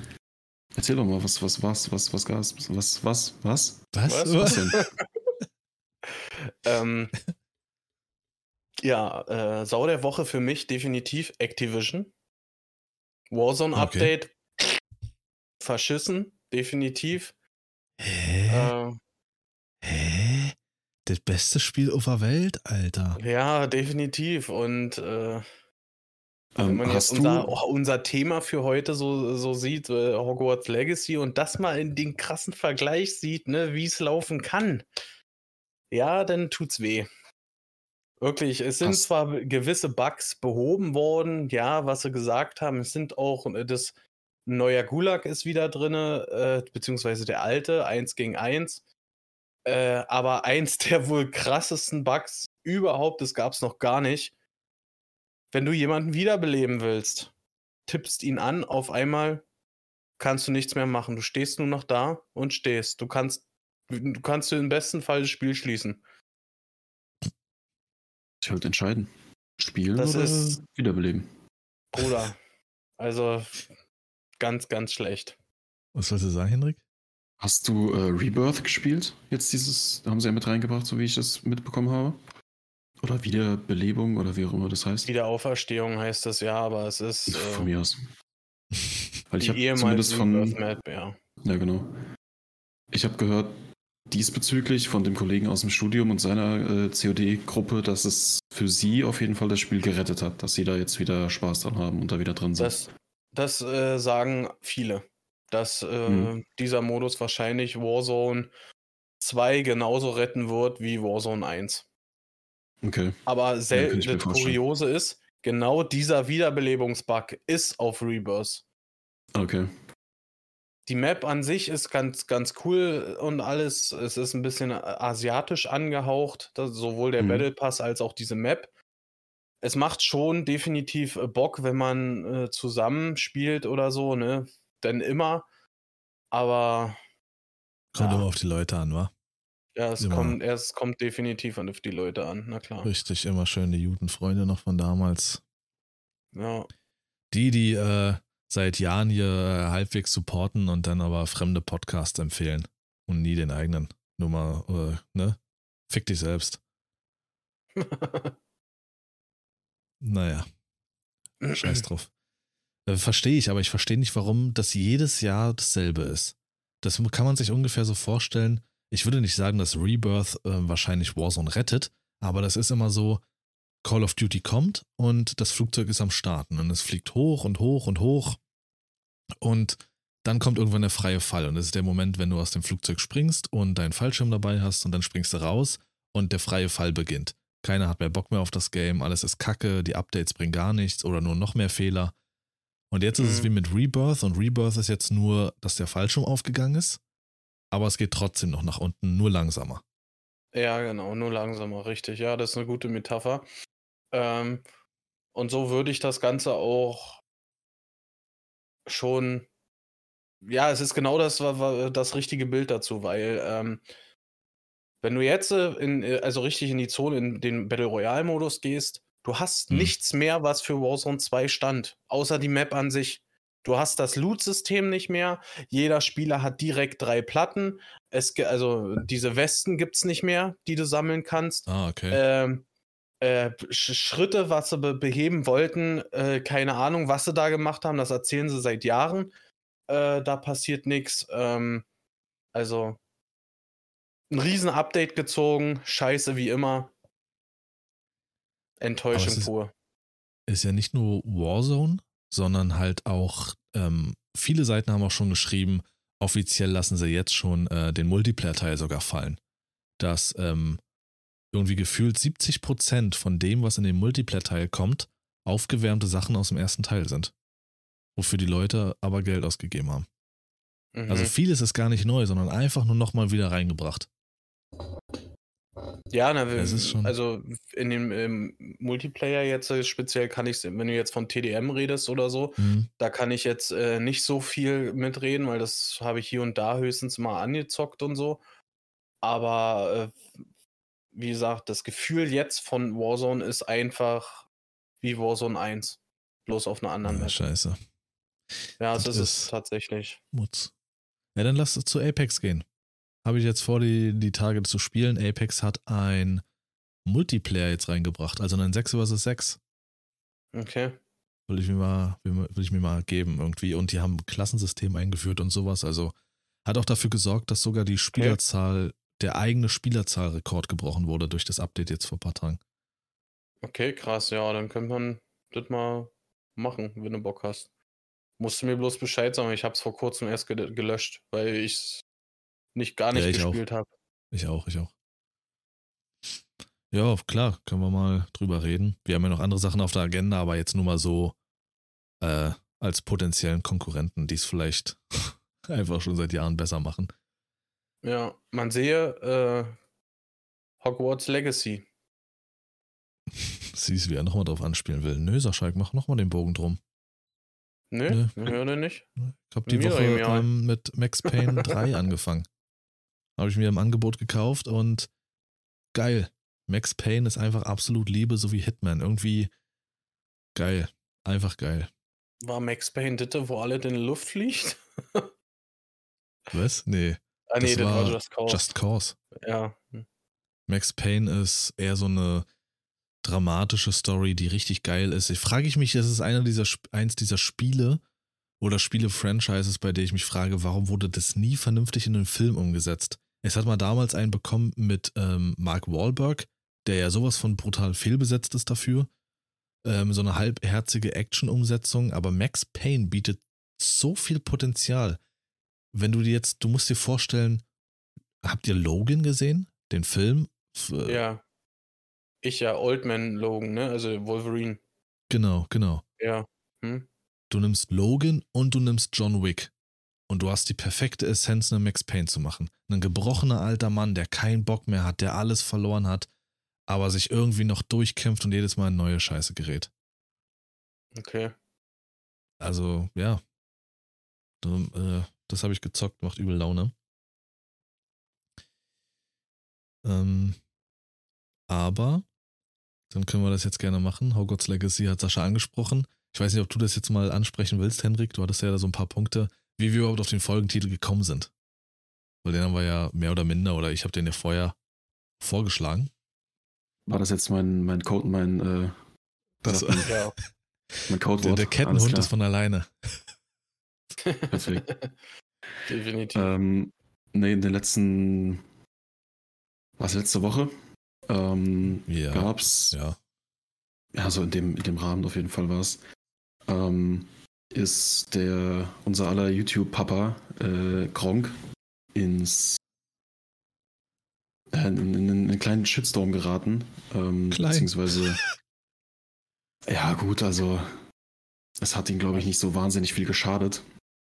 Erzähl doch mal, was, was, was, was, was, was, was, was, was? Was? Was? Was denn? ähm, ja, äh, Sau der Woche für mich definitiv Activision. Warzone Okay. Update. Verschissen, definitiv. Hä? Äh, Hä? Das beste Spiel auf der Welt, Alter. ja, definitiv. Und äh, wenn Ähm, man jetzt unser, oh, unser Thema für heute so, so sieht, äh, Hogwarts Legacy, und das mal in den krassen Vergleich sieht, ne, wie es laufen kann, ja, dann tut's weh. Wirklich, es sind Hast- zwar gewisse Bugs behoben worden, ja, was sie gesagt haben, es sind auch, äh, das ein neuer Gulag ist wieder drin, äh, beziehungsweise der alte, 1 gegen 1. Äh, aber eins der wohl krassesten Bugs überhaupt, das gab's noch gar nicht. Wenn du jemanden wiederbeleben willst, tippst ihn an, auf einmal kannst du nichts mehr machen. Du stehst nur noch da und stehst. Du kannst, du kannst im besten Fall das Spiel schließen. Ich halt entscheiden. Spielen Das oder ist- wiederbeleben? Bruder. also ganz, ganz schlecht. Was sollst du sagen, Hendrik? Hast du äh, Rebirth gespielt? Jetzt dieses, haben sie ja mit reingebracht, so wie ich das mitbekommen habe. Oder Wiederbelebung oder wie auch immer das heißt. Wiederauferstehung heißt das ja, aber es ist Von äh, mir aus. Weil ich die habe zumindest von. Map, ja. Ja, genau. Ich habe gehört, diesbezüglich von dem Kollegen aus dem Studium und seiner äh, COD-Gruppe, dass es für sie auf jeden Fall das Spiel gerettet hat, dass sie da jetzt wieder Spaß dran haben und da wieder drin sind. Das, das äh, sagen viele. Dass äh, Mhm. dieser Modus wahrscheinlich Warzone 2 genauso retten wird wie Warzone 1. okay. Aber sel mir das. Kuriose ist, genau dieser Wiederbelebungsbug ist auf Rebirth. Okay. Die Map an sich ist ganz, ganz cool und alles. Es ist ein bisschen a- asiatisch angehaucht, sowohl der Mhm. Battle Pass als auch diese Map. Es macht schon definitiv äh, Bock, wenn man äh, zusammen spielt oder so, ne? Denn immer. Aber Kommt Ja. immer auf die Leute an, wa? ja, es Immer. kommt, es kommt definitiv auf die Leute an, na klar. Richtig, immer schön die Judenfreunde noch von damals. Ja, Die, die äh, seit Jahren hier äh, halbwegs supporten und dann aber fremde Podcasts empfehlen und nie den eigenen. Nur mal, äh, ne? Fick dich selbst. naja. Scheiß drauf. Äh, verstehe ich, aber ich verstehe nicht, warum das jedes Jahr dasselbe ist. Das kann man sich ungefähr so vorstellen. Ich würde nicht sagen, dass Rebirth äh, wahrscheinlich Warzone rettet, aber das ist immer so, Call of Duty kommt und das Flugzeug ist am Starten und es fliegt hoch und hoch und hoch und dann kommt irgendwann der freie Fall und das ist der Moment, wenn du aus dem Flugzeug springst und deinen Fallschirm dabei hast und dann springst du raus und der freie Fall beginnt. Keiner hat mehr Bock mehr auf das Game, alles ist kacke, die Updates bringen gar nichts oder nur noch mehr Fehler. Und jetzt mhm. ist es mhm. wie mit Rebirth und Rebirth ist jetzt nur, dass der Fallschirm aufgegangen ist, aber es geht trotzdem noch nach unten, nur langsamer. Ja, genau, nur langsamer, richtig. Ja, das ist eine gute Metapher. Ähm, und so würde ich das Ganze auch schon. Ja, es ist genau das, das richtige Bild dazu, weil ähm, wenn du jetzt äh, in, äh, also richtig in die Zone, in den Battle Royale-Modus gehst, du hast hm. nichts mehr, was für Warzone 2 stand, außer die Map an sich. Du hast das Loot-System nicht mehr. Jeder Spieler hat direkt drei Platten. Es, also diese Westen gibt es nicht mehr, die du sammeln kannst. Ah, okay. Ähm, äh, Schritte, was sie be beheben wollten, äh, keine Ahnung, was sie da gemacht haben, das erzählen sie seit Jahren. Äh, da passiert nichts. Ähm, also ein Riesen-Update gezogen, scheiße wie immer. Enttäuschend pur. Ist ja nicht nur Warzone, sondern halt auch, ähm, viele Seiten haben auch schon geschrieben, offiziell lassen sie jetzt schon äh, den Multiplayer-Teil sogar fallen. Dass ähm, irgendwie gefühlt 70% von dem, was in den Multiplayer-Teil kommt, aufgewärmte Sachen aus dem ersten Teil sind. Wofür die Leute aber Geld ausgegeben haben. Also mhm. Also vieles ist gar nicht neu, sondern einfach nur nochmal wieder reingebracht. Ja, na, also in dem ähm, Multiplayer jetzt äh, speziell kann ich, wenn du jetzt von TDM redest oder so, mhm. da kann ich jetzt äh, nicht so viel mitreden, weil das habe ich hier und da höchstens mal angezockt und so. Aber äh, wie gesagt, das Gefühl jetzt von Warzone ist einfach wie Warzone 1. Bloß auf einer anderen ja, Map. Scheiße. Ja, das, das ist es tatsächlich. Mutz. Ja, dann lass es zu Apex gehen habe ich jetzt vor, die, die Tage zu spielen. Apex hat ein Multiplayer jetzt reingebracht, also ein 6 vs 6. Okay. Will ich mir mal, will, ich mir mal geben irgendwie. Und die haben ein Klassensystem eingeführt und sowas. Also hat auch dafür gesorgt, dass sogar die Spielerzahl, okay. Der eigene Spielerzahlrekord gebrochen wurde durch das Update jetzt vor ein paar Tagen. Okay, krass, ja, dann könnte man das mal machen, wenn du Bock hast. Musst du mir bloß Bescheid sagen, ich habe es vor kurzem erst gelöscht, weil ich nicht gar nicht ja, gespielt habe. Ich auch, ich auch. Ja, klar, können wir mal drüber reden. Wir haben ja noch andere Sachen auf der Agenda, aber jetzt nur mal so äh, als potenziellen Konkurrenten, die es vielleicht einfach schon seit Jahren besser machen. Ja, man sehe äh, Hogwarts Legacy. Siehst, wie er nochmal drauf anspielen will. Nö, Saschalk, mach nochmal den Bogen drum. Nö, Nö. höre nicht. Ich habe die Woche ähm, mit Max Payne 3 angefangen. Habe ich mir im Angebot gekauft und geil. Max Payne ist einfach absolut Liebe, so wie Hitman. Irgendwie geil. Einfach geil. War Max Payne Ditte, wo alle in die Luft fliegt? Was? Nee. Ah, nee, das, das war, war Just Cause. Just Cause. Ja. Max Payne ist eher so eine dramatische Story, die richtig geil ist. Ich frage ich mich, das ist einer dieser, eins dieser Spiele, oder Spiele-Franchises, bei denen ich mich frage, warum wurde das nie vernünftig in einen Film umgesetzt? Es hat mal damals einen bekommen mit ähm, Mark Wahlberg, der ja sowas von brutal fehlbesetzt ist dafür. Ähm, so eine halbherzige Action-Umsetzung, aber Max Payne bietet so viel Potenzial. Wenn du dir jetzt, du musst dir vorstellen, habt ihr Logan gesehen? Den Film? Ja. Ich ja, Oldman Logan, ne? Also Wolverine. Genau, genau. Ja. Hm? Du nimmst Logan und du nimmst John Wick. Und du hast die perfekte Essenz, einen Max Payne zu machen. Ein gebrochener alter Mann, der keinen Bock mehr hat, der alles verloren hat, aber sich irgendwie noch durchkämpft und jedes Mal in neue Scheiße gerät. Okay. Also, ja. Äh, das habe ich gezockt, macht übel Laune. Ähm, aber, dann können wir das jetzt gerne machen. Hogwarts Legacy hat Sascha angesprochen. ich weiß nicht, ob du das jetzt mal ansprechen willst, Hendrik. Du hattest ja da so ein paar Punkte, wie wir überhaupt auf den Folgentitel gekommen sind. Weil den haben wir ja mehr oder minder, oder ich habe den ja vorher vorgeschlagen. War das jetzt mein, mein Code, mein, äh, Das, Ja. mein der, Codewort? der Alles Kettenhund ist von alleine. Perfekt. Definitiv. Ähm, nee, in den letzten, was letzte Woche, ähm, Ja. gab's, ja. Ja. so in dem, in dem Rahmen auf jeden Fall war es, ähm, ist der, unser aller YouTube-Papa, äh, Gronk, ins, äh, in, in, in einen kleinen Shitstorm geraten, ähm, Klein. beziehungsweise, ja gut, also, es hat ihn, glaube ich, nicht so wahnsinnig viel geschadet.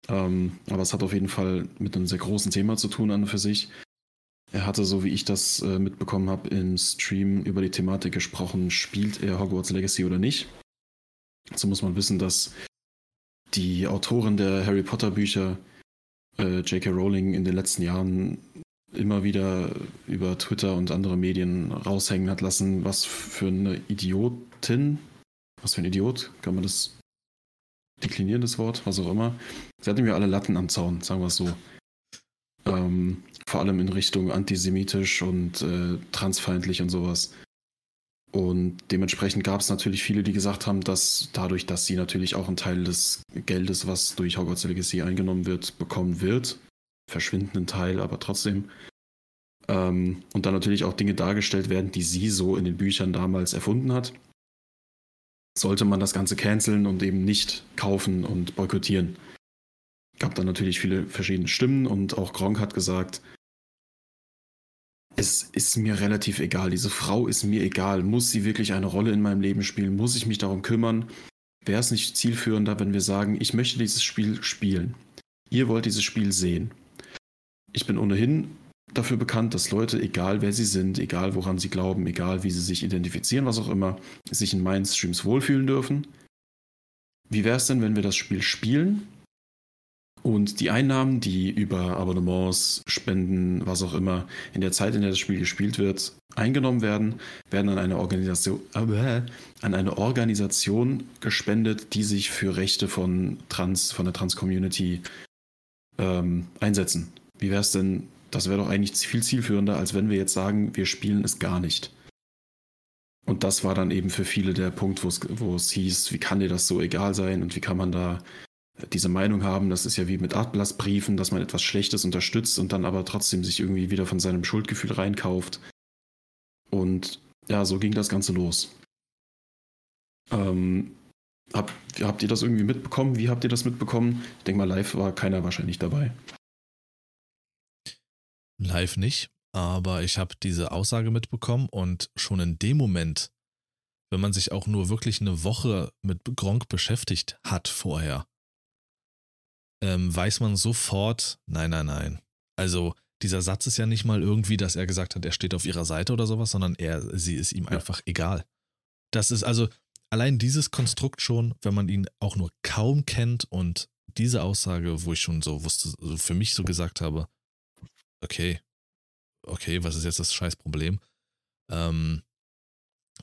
Ähm, aber es hat auf jeden Fall mit einem sehr großen Thema zu tun an und für sich. Er hatte, so wie ich das äh, mitbekommen habe, im Stream über die Thematik gesprochen, spielt er Hogwarts Legacy oder nicht. Dazu muss man wissen, dass die Autorin der Harry Potter Bücher, äh, J.K. Rowling, in den letzten Jahren immer wieder über Twitter und andere Medien raushängen hat lassen, was für eine Idiotin, was für ein Idiot, kann man das deklinieren, das Wort, was auch immer. Sie hatten mir alle Latten am Zaun, sagen wir es so. Ähm, vor allem in Richtung antisemitisch und äh, transfeindlich und sowas. Und dementsprechend gab es natürlich viele, die gesagt haben, dass dadurch, dass sie natürlich auch einen Teil des Geldes, was durch Hogwarts Legacy eingenommen wird, bekommen wird, verschwindenden Teil, aber trotzdem, ähm, und dann natürlich auch Dinge dargestellt werden, die sie so in den Büchern damals erfunden hat, sollte man das Ganze canceln und eben nicht kaufen und boykottieren. Gab dann natürlich viele verschiedene Stimmen und auch Gronk hat gesagt, es ist mir relativ egal, diese Frau ist mir egal, muss sie wirklich eine Rolle in meinem Leben spielen, muss ich mich darum kümmern, wäre es nicht zielführender, wenn wir sagen, ich möchte dieses Spiel spielen. Ihr wollt dieses Spiel sehen. Ich bin ohnehin dafür bekannt, dass Leute, egal wer sie sind, egal woran sie glauben, egal wie sie sich identifizieren, was auch immer, sich in meinen Streams wohlfühlen dürfen. Wie wäre es denn, wenn wir das Spiel spielen und die Einnahmen, die über Abonnements, Spenden, was auch immer, in der Zeit, in der das Spiel gespielt wird, eingenommen werden, werden an eine Organisation, äh, an eine Organisation gespendet, die sich für Rechte von Trans, von der Trans-Community ähm, einsetzen. Wie wäre es denn, das wäre doch eigentlich viel zielführender, als wenn wir jetzt sagen, wir spielen es gar nicht. Und das war dann eben für viele der Punkt, wo es, hieß, wie kann dir das so egal sein und wie kann man da diese Meinung haben, das ist ja wie mit Ablassbriefen, dass man etwas Schlechtes unterstützt und dann aber trotzdem sich irgendwie wieder von seinem Schuldgefühl reinkauft. Und ja, so ging das Ganze los. Ähm, hab, habt ihr das irgendwie mitbekommen? Wie habt ihr das mitbekommen? Ich denke mal, live war keiner wahrscheinlich dabei. Live nicht, aber ich habe diese Aussage mitbekommen und schon in dem Moment, wenn man sich auch nur wirklich eine Woche mit Gronk beschäftigt hat vorher, ähm, weiß man sofort, nein, nein, nein. Also dieser Satz ist ja nicht mal irgendwie, dass er gesagt hat, er steht auf ihrer Seite oder sowas, sondern er, sie ist ihm Ja. einfach egal. Das ist also allein dieses Konstrukt schon, wenn man ihn auch nur kaum kennt und diese Aussage, wo ich schon so wusste, für mich so gesagt habe, okay, okay, was ist jetzt das Scheißproblem? Ähm,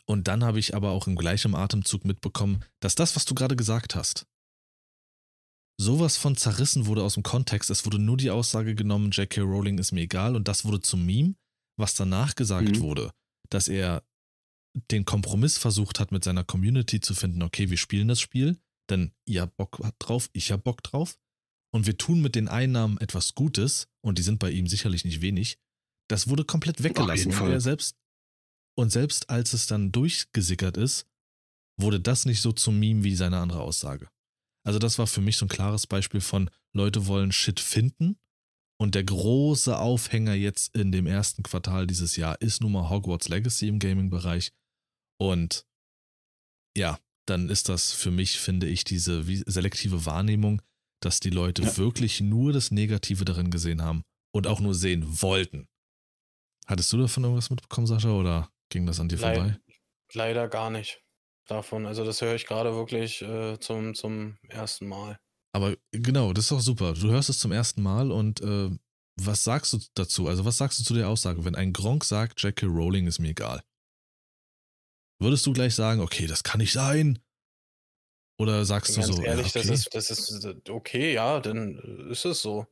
und dann habe ich aber auch im gleichen Atemzug mitbekommen, dass das, was du gerade gesagt hast, sowas von zerrissen wurde aus dem Kontext. Es wurde nur die Aussage genommen, J.K. Rowling ist mir egal und das wurde zum Meme, was danach gesagt Mhm. wurde, dass er den Kompromiss versucht hat, mit seiner Community zu finden, okay, wir spielen das Spiel, denn ihr habt Bock drauf, ich hab Bock drauf und wir tun mit den Einnahmen etwas Gutes und die sind bei ihm sicherlich nicht wenig. Das wurde komplett weggelassen. Und selbst und selbst als es dann durchgesickert ist, wurde das nicht so zum Meme wie seine andere Aussage. Also das war für mich so ein klares Beispiel von Leute wollen Shit finden und der große Aufhänger jetzt in dem ersten Quartal dieses Jahr ist nun mal Hogwarts Legacy im Gaming-Bereich und ja, dann ist das für mich, finde ich, diese selektive Wahrnehmung, dass die Leute Ja. wirklich nur das Negative darin gesehen haben und auch nur sehen wollten. Hattest du davon irgendwas mitbekommen, Sascha, oder ging das an dir Leid- vorbei? Leider gar nicht davon. Also das höre ich gerade wirklich äh, zum, zum ersten Mal. Aber genau, das ist doch super. Du hörst es zum ersten Mal und äh, was sagst du dazu? Also, was sagst du zu der Aussage, wenn ein Gronk sagt, J.K. Rowling ist mir egal? Würdest du gleich sagen, okay, das kann nicht sein? Oder sagst du so, ehrlich, ja, okay. das, ist, das ist okay, ja, dann ist es so.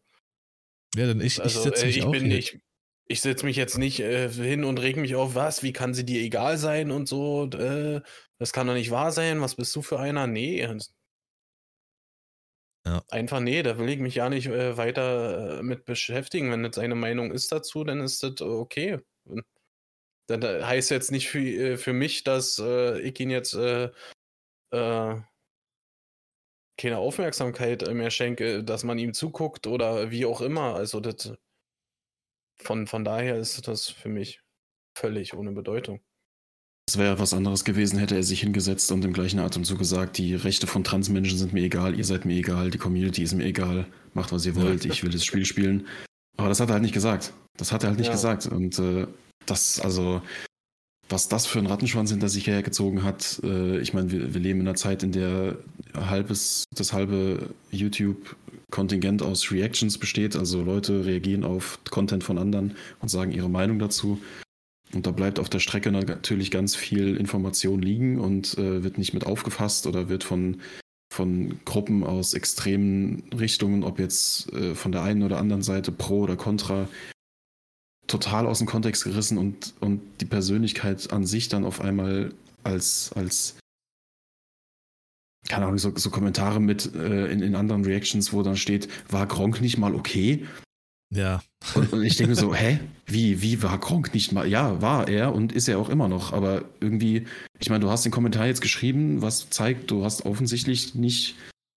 ja, dann ich, Also ich setze äh, mich ich auch bin hier. ich, ich setze mich jetzt nicht äh, hin und reg mich auf, was, wie kann sie dir egal sein und so, und, äh, das kann doch nicht wahr sein, was bist du für einer? Nee. Ja. Einfach nee, da will ich mich ja nicht äh, weiter äh, mit beschäftigen. Wenn das seine Meinung ist dazu, dann ist das okay. Das heißt jetzt nicht für, äh, für mich, dass äh, ich ihn jetzt äh, äh, keine Aufmerksamkeit äh, mehr schenke, dass man ihm zuguckt oder wie auch immer. Also das von, von daher ist das für mich völlig ohne Bedeutung. Es wäre was anderes gewesen, hätte er sich hingesetzt und im gleichen Atemzug gesagt, die Rechte von Transmenschen sind mir egal, ihr seid mir egal, die Community ist mir egal, macht was ihr wollt, ich will das Spiel spielen. Aber das hat er halt nicht gesagt. Das hat er halt nicht Ja. gesagt. Und äh, das, also, was das für ein Rattenschwanz hinter sich hergezogen hat, äh, ich meine, wir, wir leben in einer Zeit, in der halbes, das halbe YouTube-Kontingent aus Reactions besteht. Also Leute reagieren auf Content von anderen und sagen ihre Meinung dazu. Und da bleibt auf der Strecke natürlich ganz viel Information liegen und äh, wird nicht mit aufgefasst oder wird von, von Gruppen aus extremen Richtungen, ob jetzt äh, von der einen oder anderen Seite pro oder contra, total aus dem Kontext gerissen und, und die Persönlichkeit an sich dann auf einmal als, als keine Ahnung, so, so Kommentare mit äh, in, in anderen Reactions, wo dann steht, war Gronk nicht mal okay? Ja, Und, und ich denke so, hä? Wie, wie war Gronk nicht mal? Ja, war er und ist er auch immer noch. Aber irgendwie, ich meine, du hast den Kommentar jetzt geschrieben, was zeigt, du hast offensichtlich nicht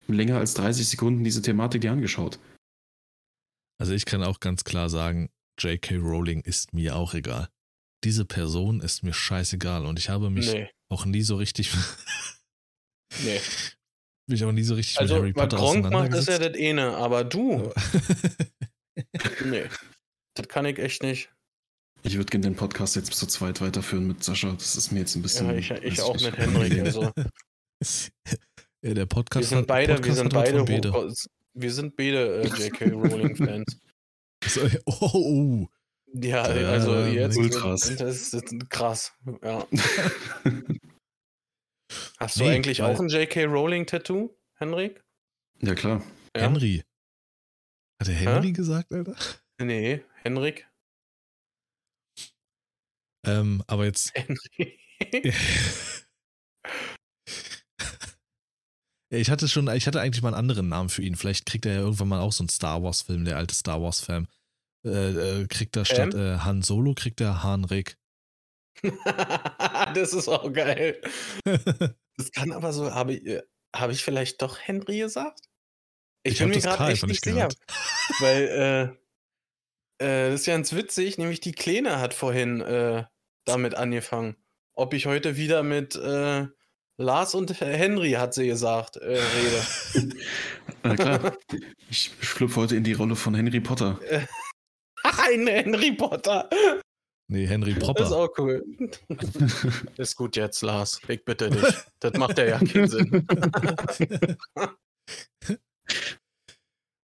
länger als 30 Sekunden diese Thematik dir angeschaut. also ich kann auch ganz klar sagen, J.K. Rowling ist mir auch egal. Diese Person ist mir scheißegal und ich habe mich Nee, auch nie so richtig, nee. mich auch nie so richtig Also, mit Harry Potter Gronk macht, ist ja das eine, aber du, nee. Das kann ich echt nicht. Ich würde gerne den Podcast jetzt zu zweit weiterführen mit Sascha. Das ist mir jetzt ein bisschen. Ja, ich, ich auch mit Henrik. Also, ja, der wir Podcast sind hat- beide, wir Podcast sind hat was beide, hoch- wir sind beide äh, J.K. Rowling-Fans. So, Oh, oh. Ja, also jetzt. Ultras. Das ist, das ist krass. Ja. Hast du Nee, eigentlich auch ein J.K. Rowling-Tattoo, Henrik? ja, klar. Ja? Henry. Hat er Henry gesagt, Alter? Nee, Henrik. Ähm, aber jetzt. Henrik. Ich hatte schon, ich hatte eigentlich mal einen anderen Namen für ihn. Vielleicht kriegt er ja irgendwann mal auch so einen Star Wars-Film, der alte Star Wars-Fan. Äh, äh, kriegt er statt äh, Han Solo, kriegt er Han Rick. das ist auch geil. Das kann aber so, habe ich, äh, habe ich vielleicht doch Henry gesagt? Ich, Ich bin hab mir gerade echt einfach nicht sicher. gehört. Weil, äh, äh, das ist ja ganz witzig, nämlich die Kleine hat vorhin damit angefangen. Ob ich heute wieder mit Lars und Henry, hat sie gesagt, äh, rede. Na klar. Ich schlüpfe heute in die Rolle von Henry Potter. Ein Henry Potter. Nee, Henry Das ist Popper. auch cool. ist gut jetzt, Lars. Ich bitte dich. Das macht ja ja keinen Sinn.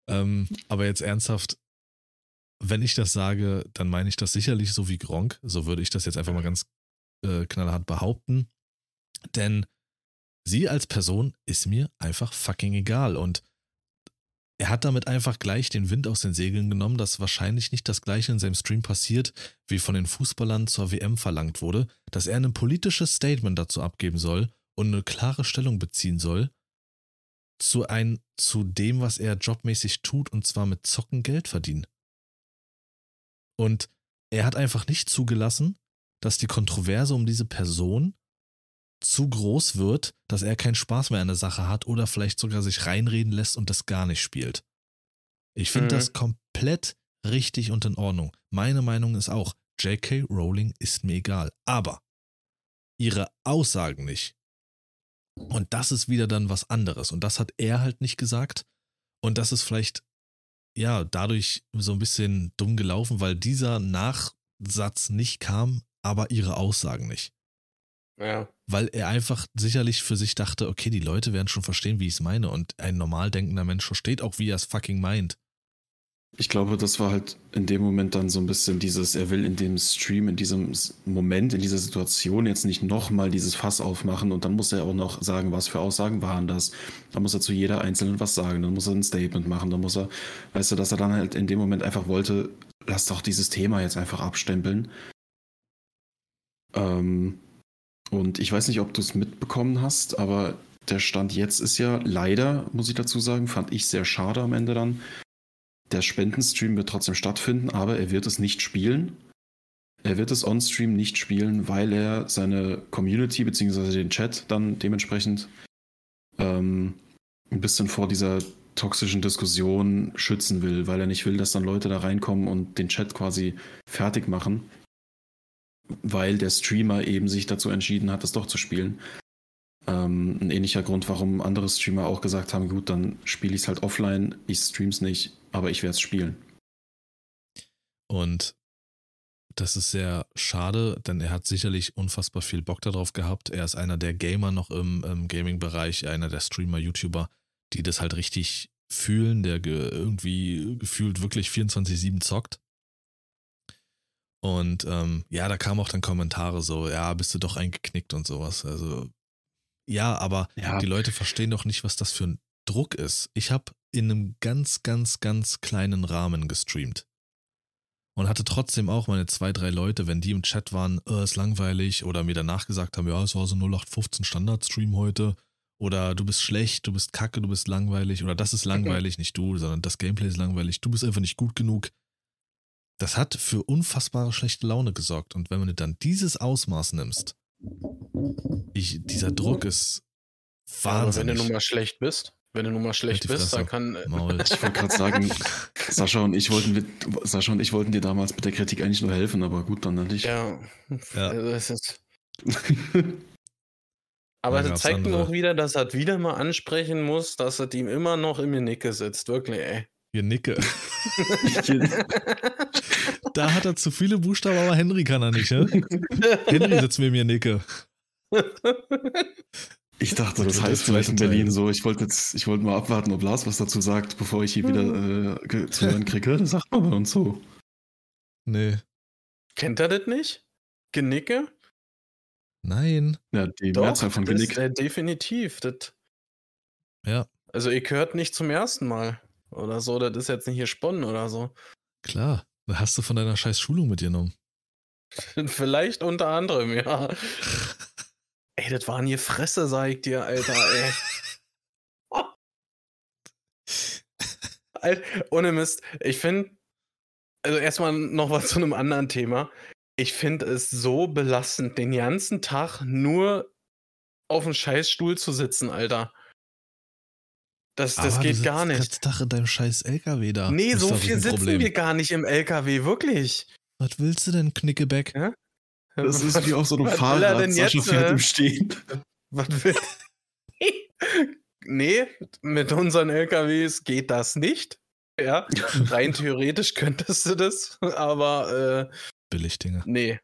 ähm, aber jetzt ernsthaft, wenn ich das sage, dann meine ich das sicherlich so wie Gronk. So würde ich das jetzt einfach mal ganz äh, knallhart behaupten. Denn sie als Person ist mir einfach fucking egal. Und er hat damit einfach gleich den Wind aus den Segeln genommen, dass wahrscheinlich nicht das gleiche in seinem Stream passiert, wie von den Fußballern zur WM verlangt wurde, dass er ein politisches Statement dazu abgeben soll und eine klare Stellung beziehen soll zu, ein, zu dem, was er jobmäßig tut, und zwar mit Zocken Geld verdienen. Und er hat einfach nicht zugelassen, dass die Kontroverse um diese Person zu groß wird, dass er keinen Spaß mehr an der Sache hat oder vielleicht sogar sich reinreden lässt und das gar nicht spielt. Ich finde Mhm. das komplett richtig und in Ordnung. Meine Meinung ist auch, J.K. Rowling ist mir egal. Aber ihre Aussagen nicht. Und das ist wieder dann was anderes. Und das hat er halt nicht gesagt. Und das ist vielleicht, ja, dadurch so ein bisschen dumm gelaufen, weil dieser Nachsatz nicht kam, aber ihre Aussagen nicht. Ja. Weil er einfach sicherlich für sich dachte, okay, die Leute werden schon verstehen, wie ich es meine. Und ein normal denkender Mensch versteht auch, wie er es fucking meint. Ich glaube, das war halt in dem Moment dann so ein bisschen dieses, er will in dem Stream, in diesem Moment, in dieser Situation jetzt nicht nochmal dieses Fass aufmachen und dann muss er auch noch sagen, was für Aussagen waren das. Dann muss er zu jeder einzelnen was sagen, dann muss er ein Statement machen, dann muss er, weißt du, dass er dann halt in dem Moment einfach wollte, lass doch dieses Thema jetzt einfach abstempeln. Ähm, und ich weiß nicht, ob du es mitbekommen hast, aber der Stand jetzt ist ja leider, muss ich dazu sagen, fand ich sehr schade am Ende dann, der Spendenstream wird trotzdem stattfinden, aber er wird es nicht spielen. Er wird es on-stream nicht spielen, weil er seine Community bzw. den Chat dann dementsprechend ähm, ein bisschen vor dieser toxischen Diskussion schützen will, weil er nicht will, dass dann Leute da reinkommen und den Chat quasi fertig machen, weil der Streamer eben sich dazu entschieden hat, das doch zu spielen. Ähm, ein ähnlicher Grund, warum andere Streamer auch gesagt haben, gut, dann spiele ich es halt offline, ich stream's nicht, aber ich werde es spielen. Und das ist sehr schade, denn er hat sicherlich unfassbar viel Bock darauf gehabt. Er ist einer der Gamer noch im, im Gaming-Bereich, einer der Streamer, YouTuber, die das halt richtig fühlen, der ge irgendwie gefühlt wirklich 24-7 zockt. Und ähm, ja, da kamen auch dann Kommentare so, ja, bist du doch eingeknickt und sowas. Also ja, aber ja. die Leute verstehen doch nicht, was das für ein Druck ist. Ich habe in einem ganz, ganz, ganz kleinen Rahmen gestreamt. Und hatte trotzdem auch meine zwei, drei Leute, wenn die im Chat waren, äh, ist langweilig, oder mir danach gesagt haben, ja, es war so 0815 Standard-Stream heute, oder du bist schlecht, du bist kacke, du bist langweilig, oder das ist langweilig, nicht du, sondern das Gameplay ist langweilig, du bist einfach nicht gut genug. Das hat für unfassbare schlechte Laune gesorgt. Und wenn du dann dieses Ausmaß nimmst, ich, dieser Druck ist wahnsinnig. Aber wenn du nun mal schlecht bist, wenn du nun mal schlecht bist, dann kann. Äh, Maul. Ich wollte gerade sagen, Sascha und, ich wollten, Sascha und ich wollten dir damals mit der Kritik eigentlich nur helfen, aber gut, dann nicht. Ja, ja. das ist. aber das zeigt mir auch wieder, dass er wieder mal ansprechen muss, dass es ihm immer noch im Nicke sitzt. Wirklich, ey. Ihr Nicke. da hat er zu viele Buchstaben, aber Henry kann er nicht, ne? Henry sitzt mir im Nicke. Ich dachte, das heißt vielleicht in Berlin so. Ich wollte jetzt, ich wollte mal abwarten, ob Lars was dazu sagt, bevor ich hier wieder hm. äh, zu hören kriege. Das sagt man bei uns so. Nee. Kennt er das nicht? Genicke? Nein. Ja, die Doch, Mehrzahl von Genick. Äh, definitiv. Das, ja. Also ihr hört nicht zum ersten Mal oder so. Das ist jetzt nicht hier sponnen oder so. Klar. Da hast du von deiner scheiß Schulung mitgenommen. Vielleicht unter anderem, ja. Ey, das waren hier Fresse, sag ich dir, Alter, ey. Alter, ohne Mist. Ich finde, also erstmal noch was zu einem anderen Thema. Ich finde es so belastend, den ganzen Tag nur auf dem Scheißstuhl zu sitzen, Alter. Das, das Aber geht gar nicht. Den Tag in deinem scheiß LKW da. Nee, so viel sitzen Problem. wir gar nicht im LKW, wirklich. Was willst du denn, Knickebeck? Ja? Das ist wie auf so einem was Fahrrad. Denn jetzt, fährt äh, im Stehen. Was will. nee, mit unseren LKWs geht das nicht. Ja, rein theoretisch könntest du das, aber. Äh, Billigdinger. Nee.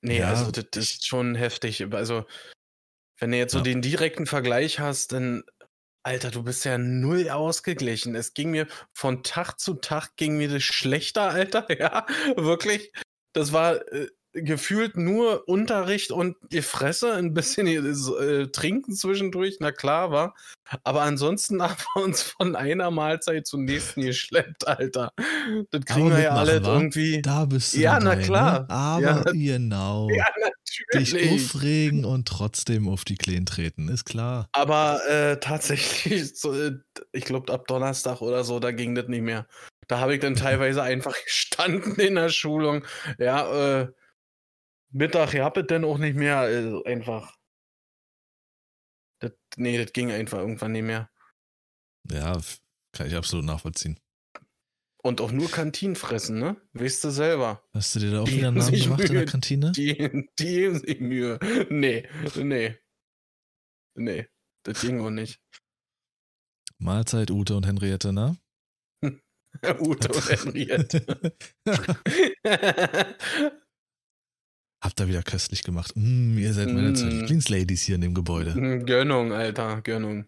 Nee, ja, also das, das, ist schon heftig. Also, wenn du jetzt so ja. den direkten Vergleich hast, dann, Alter, du bist ja null ausgeglichen. Es ging mir von Tag zu Tag ging mir das schlechter, Alter. Ja, wirklich. Das war äh, gefühlt nur Unterricht und die Fresse, ein bisschen äh, trinken zwischendurch, na klar war. Aber ansonsten haben wir uns von einer Mahlzeit zur nächsten geschleppt, Alter. Das kriegen wir ja alle irgendwie. Da bist du. Ja, dabei, na ne? klar. Ne? Aber ja, genau. Ja, natürlich. Dich aufregen und trotzdem auf die Kleen treten, ist klar. Aber äh, tatsächlich, so, äh, ich glaube, ab Donnerstag oder so, da ging das nicht mehr. Da habe ich dann teilweise einfach gestanden in der Schulung. Ja, äh, Mittag ja es denn auch nicht mehr. Also einfach. Das, nee, das ging einfach irgendwann nicht mehr. Ja, kann ich absolut nachvollziehen. Und auch nur Kantinen fressen, ne? Weißt du selber. Hast du dir da auch die wieder einen Namen gemacht Mühe, in der Kantine? Die, die geben sich Mühe. Nee, nee. Nee, das ging auch nicht. Mahlzeit, Ute und Henriette, ne? Ute und Henriette. Habt ihr wieder köstlich gemacht. Mm, ihr seid meine mm. zwei Lieblingsladies hier in dem Gebäude. Mm, Gönnung, Alter, Gönnung.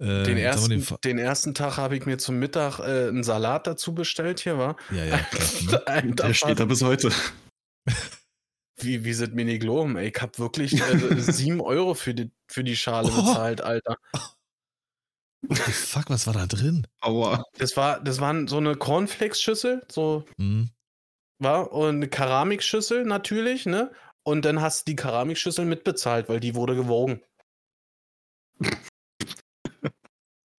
Äh, Den ersten, den den ersten Tag habe ich mir zum Mittag äh, einen Salat dazu bestellt hier, war. ja, ja, klar, ne? Alter, Der steht da bis heute. wie, wie sind mir nicht gelogen, ey? Ich habe wirklich äh, 7 Euro für die, für die Schale Oh. bezahlt, Alter. What the fuck, was war da drin? Aua. Das war, das waren so eine Cornflakes-Schüssel, so Hm, war und eine Keramikschüssel natürlich, ne? Und dann hast du die Keramikschüssel mitbezahlt, weil die wurde gewogen.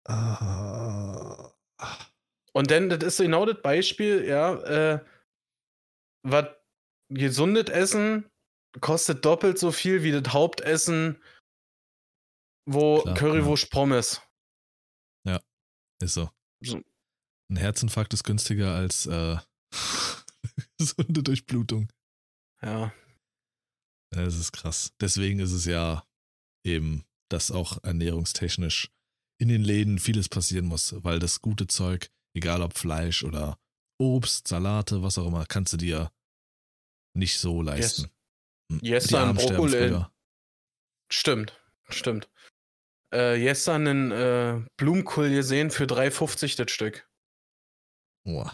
Ah, Und dann, das ist genau das Beispiel, ja, äh, was gesundes Essen kostet doppelt so viel wie das Hauptessen, wo Klar, Currywurst Pommes. ist so. So. Ein Herzinfarkt ist günstiger als äh, gesunde Durchblutung. Ja. Ja, Das ist krass. Deswegen ist es ja eben, dass auch ernährungstechnisch in den Läden vieles passieren muss, weil das gute Zeug, egal ob Fleisch oder Obst, Salate, was auch immer, kannst du dir nicht so leisten. Hm. Yes, Armen sterben Brokkoli. Stimmt, stimmt. Äh, gestern einen äh, Blumenkohl gesehen für 3,50 das Stück. Boah.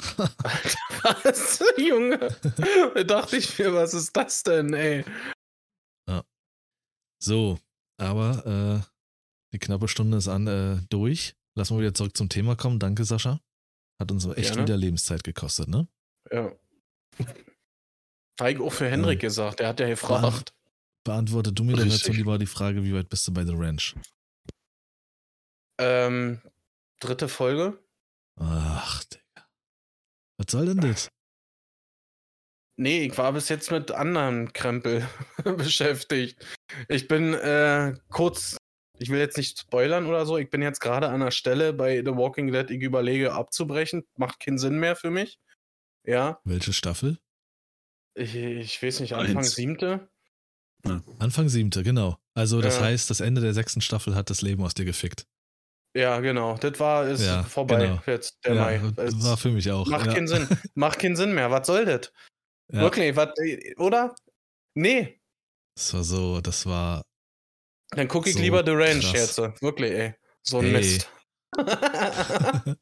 Alter, was, Junge? Da dachte ich mir, was ist das denn, ey? So, aber äh, die knappe Stunde ist an äh, durch. Lassen wir wieder zurück zum Thema kommen. Danke, Sascha. Hat uns echt Gerne. wieder Lebenszeit gekostet, ne? Ja. Ich auch für Henrik Ja. gesagt, der hat ja gefragt. Beantworte du mir doch jetzt lieber die Frage, wie weit bist du bei The Ranch? Ähm, dritte Folge? Ach, Digga. Was soll denn das? Nee, ich war bis jetzt mit anderen Krempel beschäftigt. Ich bin äh, kurz, ich will jetzt nicht spoilern oder so, ich bin jetzt gerade an der Stelle bei The Walking Dead, ich überlege abzubrechen. Macht keinen Sinn mehr für mich. Ja, Welche Staffel? ich, ich weiß nicht, Anfang Eins. siebte. Anfang siebte, genau. Also das Ja. heißt, das Ende der sechsten Staffel hat das Leben aus dir gefickt. Ja, genau. Das war ist Ja, vorbei genau. jetzt, der ja, Mai. das war für mich auch. macht ja. keinen Sinn. Macht keinen Sinn mehr. Was soll das? Ja, Wirklich, was, oder? Nee. Das war so, das war. Dann gucke ich So lieber The Ranch jetzt. Wirklich, ey. So ein Ey. Mist.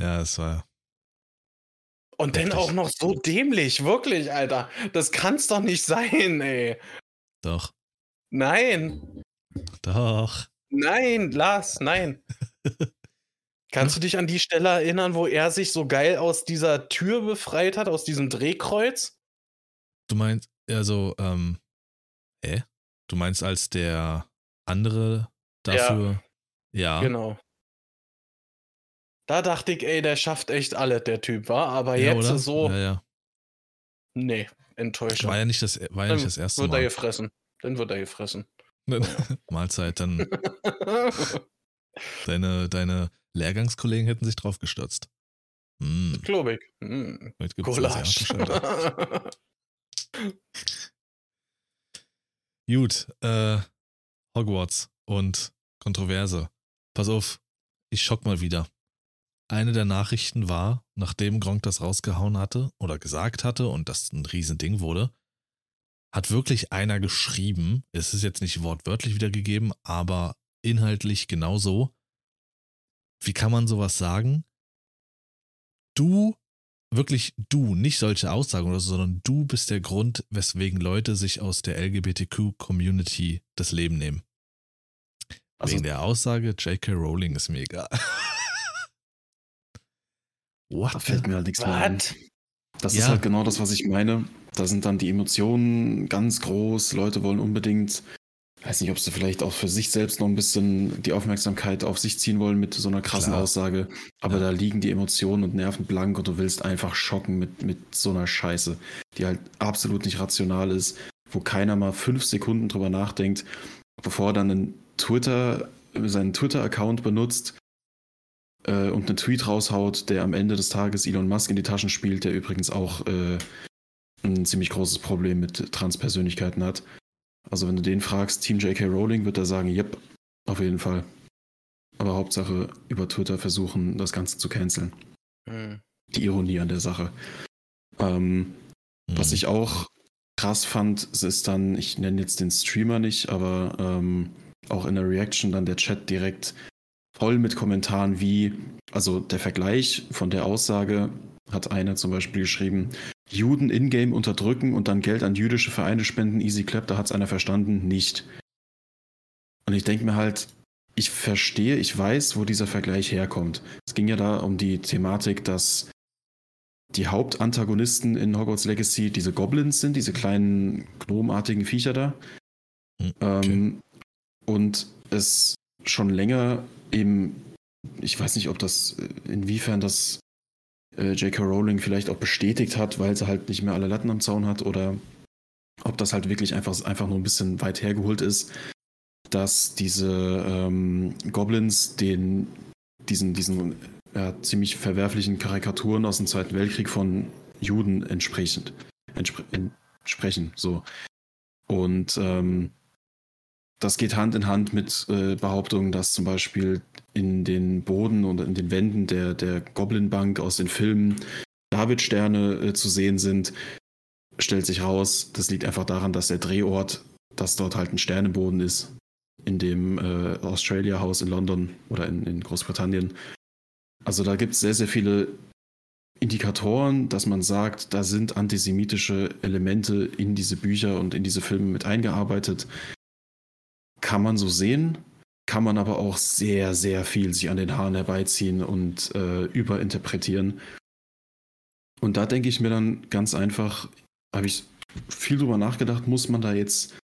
ja, es war. Und dann auch noch so dämlich, wirklich, Alter. Das kann's doch nicht sein, ey. Doch. Nein, Doch. nein, Lars, nein. Kannst du dich an die Stelle erinnern, wo er sich so geil aus dieser Tür befreit hat, aus diesem Drehkreuz? Du meinst, also, ähm, hä? Du meinst, als der andere dafür. Ja. Genau. Da dachte ich, ey, der schafft echt alle, der Typ, war. Aber ja, jetzt oder? so, Ja, ja. nee, Enttäuschung. War ja nicht das, war ja Dann nicht das erste wird er Mal. gefressen. Dann wird er gefressen. Mahlzeit, dann deine, deine Lehrgangskollegen hätten sich drauf gestürzt. Hm, Klobig. Mm. heute gibt's. Gut, äh, Hogwarts und Kontroverse. Pass auf, ich schock mal wieder. Eine der Nachrichten war, nachdem Gronk das rausgehauen hatte oder gesagt hatte und das ein Riesending wurde, hat wirklich einer geschrieben, es ist jetzt nicht wortwörtlich wiedergegeben, aber inhaltlich genauso. Wie kann man sowas sagen? Du, wirklich du, nicht solche Aussagen oder so, sondern du bist der Grund, weswegen Leute sich aus der LGBTQ-Community das Leben nehmen. Also, Wegen der Aussage, J.K. Rowling ist mir egal. What? da fällt mir halt nichts mehr ein. Das Ja. ist halt genau das, was ich meine. Da sind dann die Emotionen ganz groß. Leute wollen unbedingt, weiß nicht, ob sie vielleicht auch für sich selbst noch ein bisschen die Aufmerksamkeit auf sich ziehen wollen mit so einer krassen Klar. Aussage. Aber Ja. da liegen die Emotionen und Nerven blank und du willst einfach schocken mit, mit so einer Scheiße, die halt absolut nicht rational ist, wo keiner mal fünf Sekunden drüber nachdenkt, bevor er dann einen Twitter, seinen Twitter-Account benutzt äh, und einen Tweet raushaut, der am Ende des Tages Elon Musk in die Taschen spielt, der übrigens auch äh, ein ziemlich großes Problem mit Transpersönlichkeiten hat. Also wenn du den fragst, Team J.K. Rowling, wird er sagen, yep, auf jeden Fall. Aber Hauptsache über Twitter versuchen, das Ganze zu canceln. Hm. Die Ironie an der Sache. Ähm, Hm. was ich auch krass fand, ist dann, ich nenne jetzt den Streamer nicht, aber ähm, auch in der Reaction dann der Chat direkt voll mit Kommentaren wie, also der Vergleich von der Aussage hat einer zum Beispiel geschrieben, Juden in-game unterdrücken und dann Geld an jüdische Vereine spenden, easy clap, da hat es einer verstanden, nicht. Und ich denke mir halt, ich verstehe, ich weiß, wo dieser Vergleich herkommt. Es ging ja da um die Thematik, dass die Hauptantagonisten in Hogwarts Legacy diese Goblins sind, diese kleinen gnomartigen Viecher da. Hm, okay. Ähm, und es schon länger eben, ich weiß nicht, ob das, inwiefern das äh, J.K. Rowling vielleicht auch bestätigt hat, weil sie halt nicht mehr alle Latten am Zaun hat oder ob das halt wirklich einfach, einfach nur ein bisschen weit hergeholt ist, dass diese ähm, Goblins den, diesen, diesen ja, ziemlich verwerflichen Karikaturen aus dem Zweiten Weltkrieg von Juden entsprechend, entspre entsprechen. So. Und ähm, das geht Hand in Hand mit äh, Behauptungen, dass zum Beispiel in den Boden und in den Wänden der, der Goblin-Bank aus den Filmen Davidsterne äh, zu sehen sind. Stellt sich raus, das liegt einfach daran, dass der Drehort, dass dort halt ein Sternenboden ist, in dem äh, Australia House in London oder in, in Großbritannien. Also da gibt es sehr, sehr viele Indikatoren, dass man sagt, da sind antisemitische Elemente in diese Bücher und in diese Filme mit eingearbeitet. Kann man so sehen, kann man aber auch sehr, sehr viel sich an den Haaren herbeiziehen und äh, überinterpretieren. Und da denke ich mir dann ganz einfach, habe ich viel drüber nachgedacht, muss man da jetzt,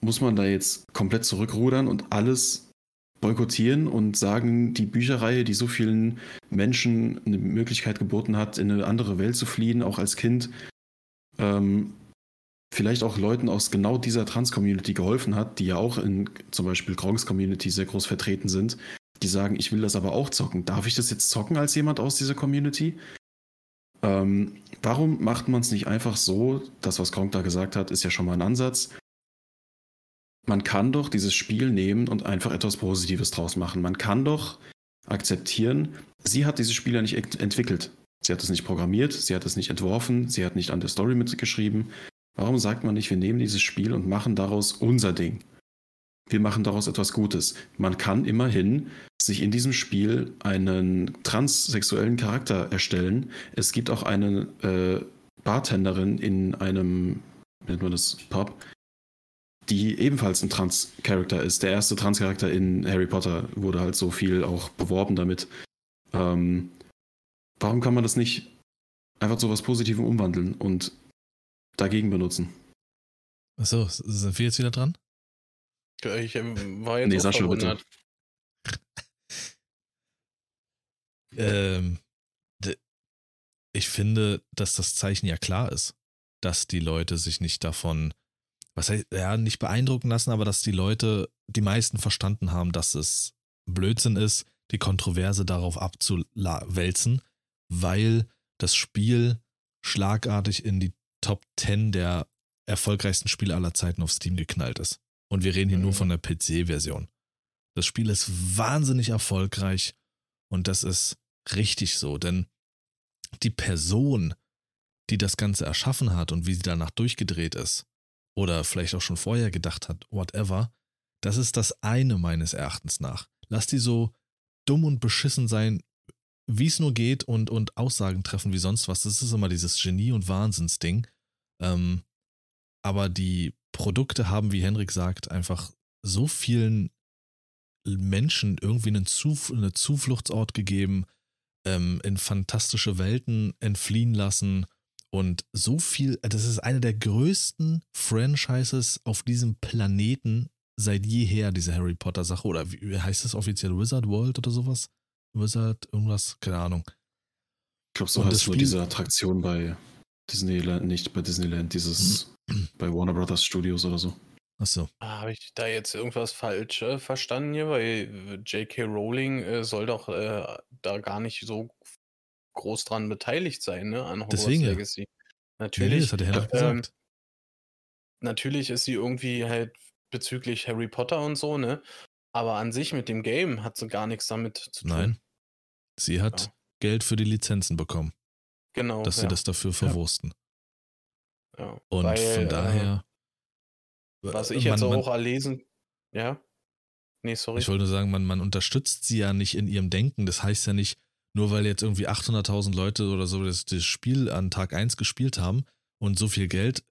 muss man da jetzt komplett zurückrudern und alles boykottieren und sagen, die Bücherreihe, die so vielen Menschen eine Möglichkeit geboten hat, in eine andere Welt zu fliehen, auch als Kind, ähm, vielleicht auch Leuten aus genau dieser Trans-Community geholfen hat, die ja auch in zum Beispiel Gronks Community sehr groß vertreten sind, die sagen, ich will das aber auch zocken. Darf ich das jetzt zocken als jemand aus dieser Community? Ähm, warum macht man es nicht einfach so? Das, was Gronk da gesagt hat, ist ja schon mal ein Ansatz. Man kann doch dieses Spiel nehmen und einfach etwas Positives draus machen. Man kann doch akzeptieren, sie hat dieses Spiel ja nicht entwickelt. Sie hat es nicht programmiert, sie hat es nicht entworfen, sie hat nicht an der Story mitgeschrieben, Warum sagt man nicht, wir nehmen dieses Spiel und machen daraus unser Ding? Wir machen daraus etwas Gutes. Man kann immerhin sich in diesem Spiel einen transsexuellen Charakter erstellen. Es gibt auch eine äh, Bartenderin in einem, nennt man das, Pub, die ebenfalls ein Trans-Charakter ist. Der erste Trans-Charakter in Harry Potter wurde halt so viel auch beworben damit. Ähm, warum kann man das nicht einfach zu was Positivem umwandeln und dagegen benutzen. Achso, sind wir jetzt wieder dran? Ich ähm, war jetzt nee, Sascha, bitte. ähm, ich finde, dass das Zeichen ja klar ist, dass die Leute sich nicht davon, was heißt, ja, nicht beeindrucken lassen, aber dass die Leute, die meisten verstanden haben, dass es Blödsinn ist, die Kontroverse darauf abzuwälzen, weil das Spiel schlagartig in die Top 10 der erfolgreichsten Spiele aller Zeiten auf Steam geknallt ist. Und wir reden hier mhm. nur von der PC-Version. Das Spiel ist wahnsinnig erfolgreich und das ist richtig so, denn die Person, die das Ganze erschaffen hat und wie sie danach durchgedreht ist, oder vielleicht auch schon vorher gedacht hat, whatever, das ist das eine meines Erachtens nach. Lass die so dumm und beschissen sein, wie es nur geht und, und Aussagen treffen wie sonst was. Das ist immer dieses Genie- und Wahnsinnsding. Ähm, aber die Produkte haben, wie Henrik sagt, einfach so vielen Menschen irgendwie einen Zuf eine Zufluchtsort gegeben, ähm, in fantastische Welten entfliehen lassen und so viel, das ist eine der größten Franchises auf diesem Planeten seit jeher, diese Harry Potter Sache, oder wie heißt das offiziell, Wizard World oder sowas? Wizard, irgendwas, keine Ahnung. Ich glaube, so und heißt nur diese Attraktion bei Disneyland, nicht bei Disneyland, dieses mhm. bei Warner Brothers Studios oder so. Achso. Ah, Habe ich da jetzt irgendwas falsch äh, verstanden hier? Weil J.K. Rowling äh, soll doch äh, da gar nicht so groß dran beteiligt sein, ne? An Hogwarts Deswegen, Legacy. Ja. Natürlich. Nee, das hat der Herr ähm, gesagt. Natürlich ist sie irgendwie halt bezüglich Harry Potter und so, ne? Aber an sich mit dem Game hat sie gar nichts damit zu tun. Nein. Sie hat ja. Geld für die Lizenzen bekommen. Genau. Dass sie das dafür verwursten. Ja. Und Weil, von daher. Äh, was ich jetzt man, auch erlesen, Ja? Nee, sorry. Ich wollte nur sagen, man, man unterstützt sie ja nicht in ihrem Denken. Das heißt ja nicht, nur weil jetzt irgendwie 800.000 Leute oder so das, das Spiel an Tag 1 gespielt haben und so viel Geld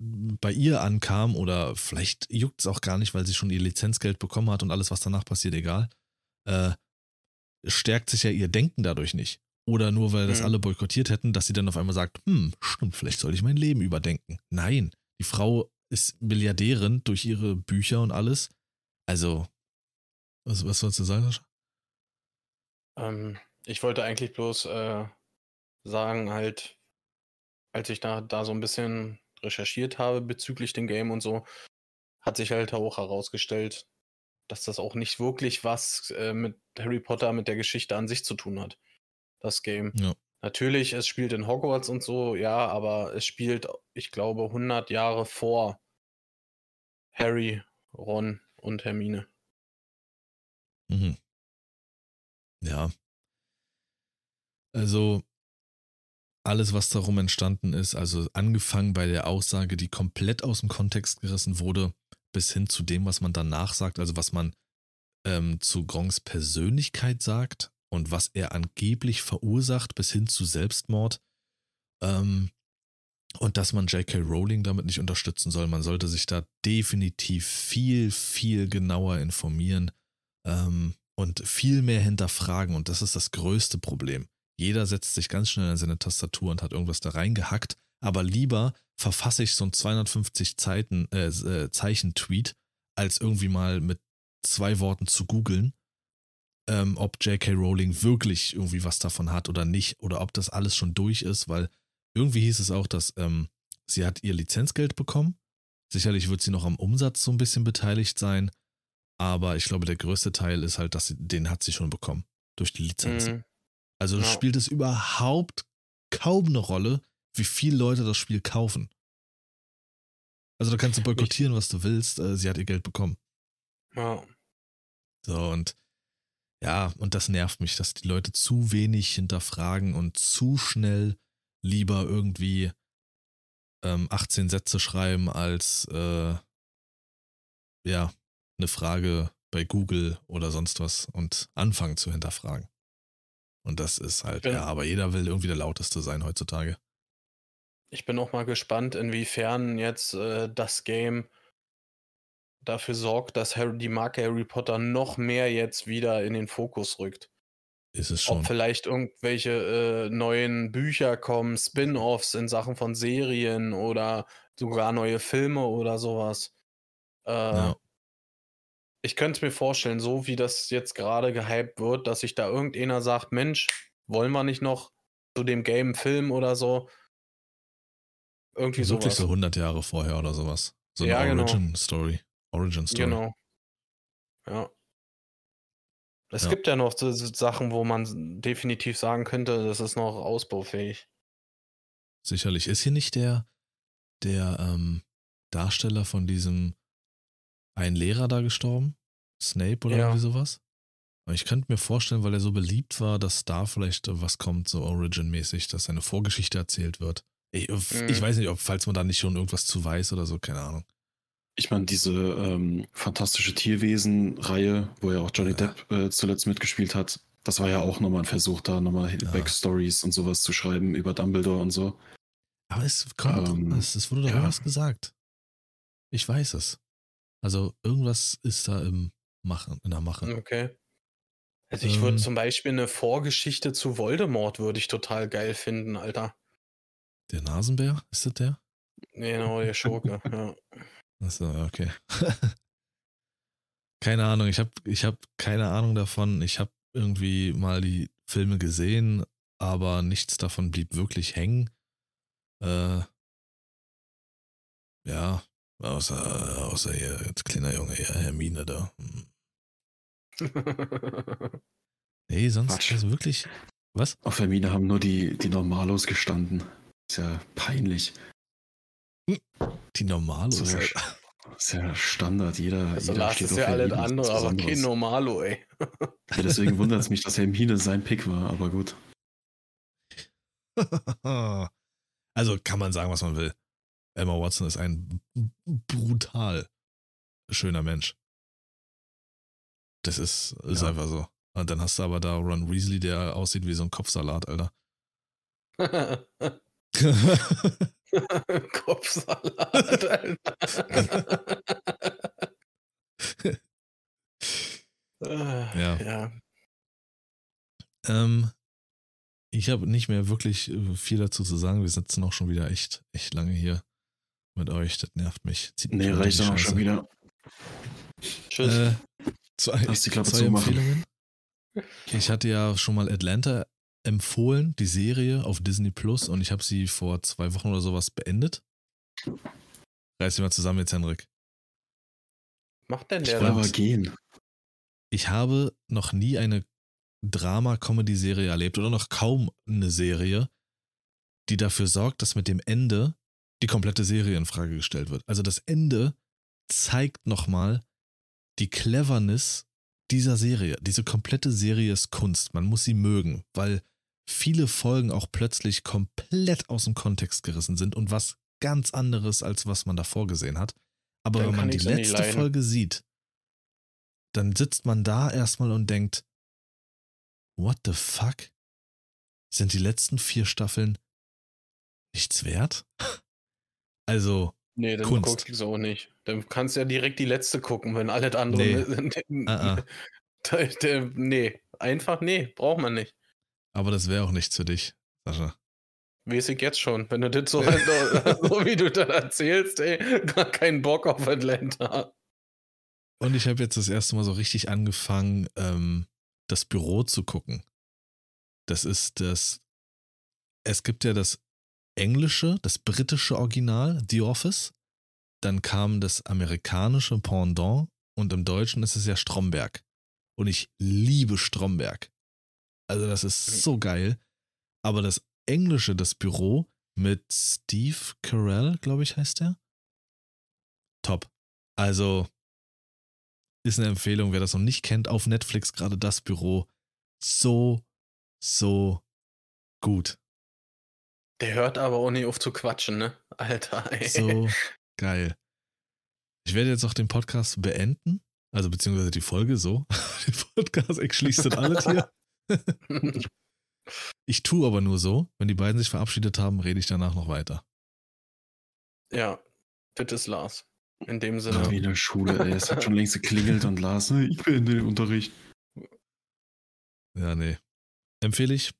bei ihr ankam oder vielleicht juckt es auch gar nicht, weil sie schon ihr Lizenzgeld bekommen hat und alles, was danach passiert, egal, äh, stärkt sich ja ihr Denken dadurch nicht. Oder nur weil das Mhm. alle boykottiert hätten, dass sie dann auf einmal sagt, hm, stimmt, vielleicht soll ich mein Leben überdenken. Nein, die Frau ist Milliardärin durch ihre Bücher und alles. Also, was, was sollst du sagen, Sascha? Ähm, ich wollte eigentlich bloß äh, sagen, halt, als ich da, da so ein bisschen recherchiert habe bezüglich dem Game und so, hat sich halt auch herausgestellt, dass das auch nicht wirklich was äh, mit Harry Potter, mit der Geschichte an sich zu tun hat. Das Game. Ja. Natürlich, es spielt in Hogwarts und so, ja, aber es spielt, ich glaube, 100 Jahre vor Harry, Ron und Hermine. Mhm. Ja. Also, alles, was darum entstanden ist, also angefangen bei der Aussage, die komplett aus dem Kontext gerissen wurde, bis hin zu dem, was man danach sagt, also was man ähm, zu Gronks Persönlichkeit sagt und was er angeblich verursacht, bis hin zu Selbstmord. Ähm, und dass man J.K. Rowling damit nicht unterstützen soll. Man sollte sich da definitiv viel, viel genauer informieren ähm, und viel mehr hinterfragen. Und das ist das größte Problem. Jeder setzt sich ganz schnell an seine Tastatur und hat irgendwas da reingehackt. Aber lieber verfasse ich so ein 250 Zeiten, äh, äh, Zeichen-Tweet, als irgendwie mal mit zwei Worten zu googeln, ähm, ob J.K. Rowling wirklich irgendwie was davon hat oder nicht. Oder ob das alles schon durch ist, weil irgendwie hieß es auch, dass ähm, sie hat ihr Lizenzgeld bekommen. Sicherlich wird sie noch am Umsatz so ein bisschen beteiligt sein. Aber ich glaube, der größte Teil ist halt, dass sie, den hat sie schon bekommen. Durch die Lizenzen. Mhm. Also Ja. spielt es überhaupt kaum eine Rolle, wie viele Leute das Spiel kaufen. Also da kannst du boykottieren, was du willst. Äh, sie hat ihr Geld bekommen. Ja. So und ja, und das nervt mich, dass die Leute zu wenig hinterfragen und zu schnell lieber irgendwie ähm, 18 Sätze schreiben als äh, ja eine Frage bei Google oder sonst was und anfangen zu hinterfragen. Und das ist halt, bin- ja, aber jeder will irgendwie der Lauteste sein heutzutage. Ich bin auch mal gespannt, inwiefern jetzt äh, das Game dafür sorgt, dass Harry, die Marke Harry Potter noch mehr jetzt wieder in den Fokus rückt. Ist es schon. Ob vielleicht irgendwelche äh, neuen Bücher kommen, Spin-offs in Sachen von Serien oder sogar neue Filme oder sowas. Äh, Ja. Ich könnte mir vorstellen, so wie das jetzt gerade gehypt wird, dass sich da irgendeiner sagt, Mensch, wollen wir nicht noch zu dem Game Film oder so? Irgendwie Wirklich sowas. so 100 Jahre vorher oder sowas. So eine Ja, genau. Origin-Story. Origin-Story. Genau. Ja. Es Ja. gibt ja noch so so Sachen, wo man definitiv sagen könnte, das ist noch ausbaufähig. Sicherlich. Ist hier nicht der, der ähm, Darsteller von diesem ein Lehrer da gestorben? Snape oder Ja. irgendwie sowas? Ich könnte mir vorstellen, weil er so beliebt war, dass da vielleicht äh, was kommt, so Origin-mäßig, dass seine Vorgeschichte erzählt wird. Ich, ich Mhm. weiß nicht, ob, falls man da nicht schon irgendwas zu weiß oder so, keine Ahnung. Ich meine, diese ähm, fantastische Tierwesen-Reihe, wo ja auch Johnny Ja. Depp äh, zuletzt mitgespielt hat, das war ja auch nochmal ein Versuch, da nochmal Ja. Backstories und sowas zu schreiben über Dumbledore und so. Aber es kommt, Ähm, es, es wurde doch ja. irgendwas gesagt. Ich weiß es. Also irgendwas ist da im Machen, in der Mache. Okay. Also ich würde Ähm. zum Beispiel eine Vorgeschichte zu Voldemort würde ich total geil finden, Alter. Der Nasenbär, ist das der? Genau, der Schurke. ja. Achso, okay. keine Ahnung, ich habe ich hab keine Ahnung davon. Ich habe irgendwie mal die Filme gesehen, aber nichts davon blieb wirklich hängen. Äh, ja, außer, außer hier, jetzt kleiner Junge, ja, Hermine da. Hm. Nee, sonst Quatsch. also wirklich. Was? Auf Hermine haben nur die, die Normalos gestanden. Ist ja peinlich. Die normale. Das ist ja, das ist ja Standard. Jeder, Also jeder steht ist auf ja alles andere, aber kein. Normalo, ey. Ja, deswegen wundert es mich, dass Hermine sein Pick war, aber gut. also kann man sagen, was man will. Emma Watson ist ein brutal schöner Mensch. Das ist, ist Ja. einfach so. Und dann hast du aber da Ron Weasley, der aussieht wie so ein Kopfsalat, Alter. Kopfsalat, Alter. Ja. ja. ähm, ich habe nicht mehr wirklich äh, viel dazu zu sagen. Wir sitzen auch schon wieder echt, echt lange hier mit euch. Das nervt mich. Zieht mich Nee, runter, reicht dann auch schon wieder. Tschüss. Äh, zwei, Lass die Klappe zwei zumachen. Empfehlungen. Ich hatte ja schon mal Atlanta empfohlen, die Serie auf Disney Plus, und ich habe sie vor zwei Wochen oder sowas beendet. Reiß dich mal zusammen jetzt, Henrik. Macht denn Ich der da? aber gehen. Ich habe noch nie eine Drama-Comedy-Serie erlebt oder noch kaum eine Serie, die dafür sorgt, dass mit dem Ende die komplette Serie in Frage gestellt wird. Also das Ende zeigt nochmal die Cleverness dieser Serie. Diese komplette Serie ist Kunst. Man muss sie mögen, weil viele Folgen auch plötzlich komplett aus dem Kontext gerissen sind und was ganz anderes, als was man davor gesehen hat. Aber Dann wenn man die letzte. Folge sieht, dann sitzt man da erstmal und denkt, what the fuck? Sind die letzten vier Staffeln nichts wert? Also, Nee, dann Kunst. guckst du es auch nicht. Dann kannst du ja direkt die letzte gucken, wenn alle anderen. Nee. Ah. Da- der- nee, einfach nee, braucht man nicht. Aber das wäre auch nichts für dich, Sascha. Weiß ich jetzt schon. Wenn du das so, so wie du das erzählst, ey, gar keinen Bock auf Atlanta. Und ich habe jetzt das erste Mal so richtig angefangen, ähm, das Büro zu gucken. Das ist das. Es gibt ja das englische, das britische Original, The Office. Dann kam das amerikanische Pendant und im Deutschen ist es ja Stromberg. Und ich liebe Stromberg. Also, das ist so geil. Aber das englische, das Büro mit Steve Carell, glaube ich, heißt der. Top. Also, ist eine Empfehlung, wer das noch nicht kennt, auf Netflix gerade das Büro. So, so gut. Der hört aber auch nicht auf zu quatschen, ne? Alter, ey. So geil. Ich werde jetzt auch den Podcast beenden, also beziehungsweise die Folge so. Den Podcast, ich schließe das alles hier. Ich tue aber nur so, wenn die beiden sich verabschiedet haben, rede ich danach noch weiter. ja, das ist Lars. In dem Sinne. Ach, wie in der Schule, ey. Es hat schon längst geklingelt und Lars, ne, ich beende den Unterricht. Ja, nee. Empfehle ich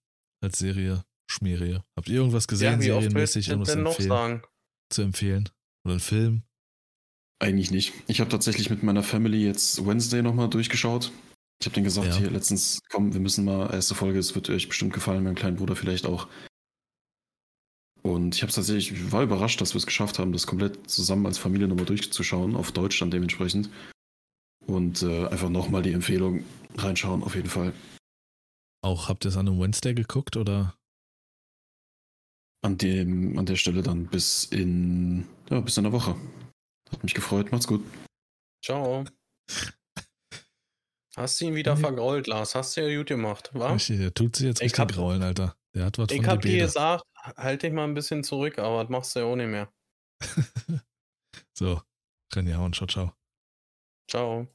als Serie, Schmierie. Habt ihr irgendwas gesehen, ja, serienmäßig, irgendwas denn noch empfehlen, sagen? zu empfehlen? Oder einen Film? Eigentlich nicht. Ich habe tatsächlich mit meiner Family jetzt Wednesday nochmal durchgeschaut. Ich habe denen gesagt, Ja. hier letztens, komm, wir müssen mal, erste Folge, es wird euch bestimmt gefallen, meinem kleinen Bruder vielleicht auch. Und ich habe tatsächlich, ich war überrascht, dass wir es geschafft haben, das komplett zusammen als Familie nochmal durchzuschauen, auf Deutsch dann dementsprechend. Und äh, einfach nochmal die Empfehlung reinschauen, auf jeden Fall. Auch habt ihr es an einem Wednesday geguckt oder? An, dem, an der Stelle dann bis in, ja, bis in der Woche. Hat mich gefreut, macht's gut. Ciao. Hast du ihn wieder Nee. vergrault, Lars? Hast du ja gut gemacht, wa? Richtig, Der tut sich jetzt Ich richtig hab- graulen, Alter. Der hat was von Ich hab der dir gesagt, halt dich mal ein bisschen zurück, aber das machst du ja auch nicht mehr. so, René Hauen, ciao, ciao. Ciao.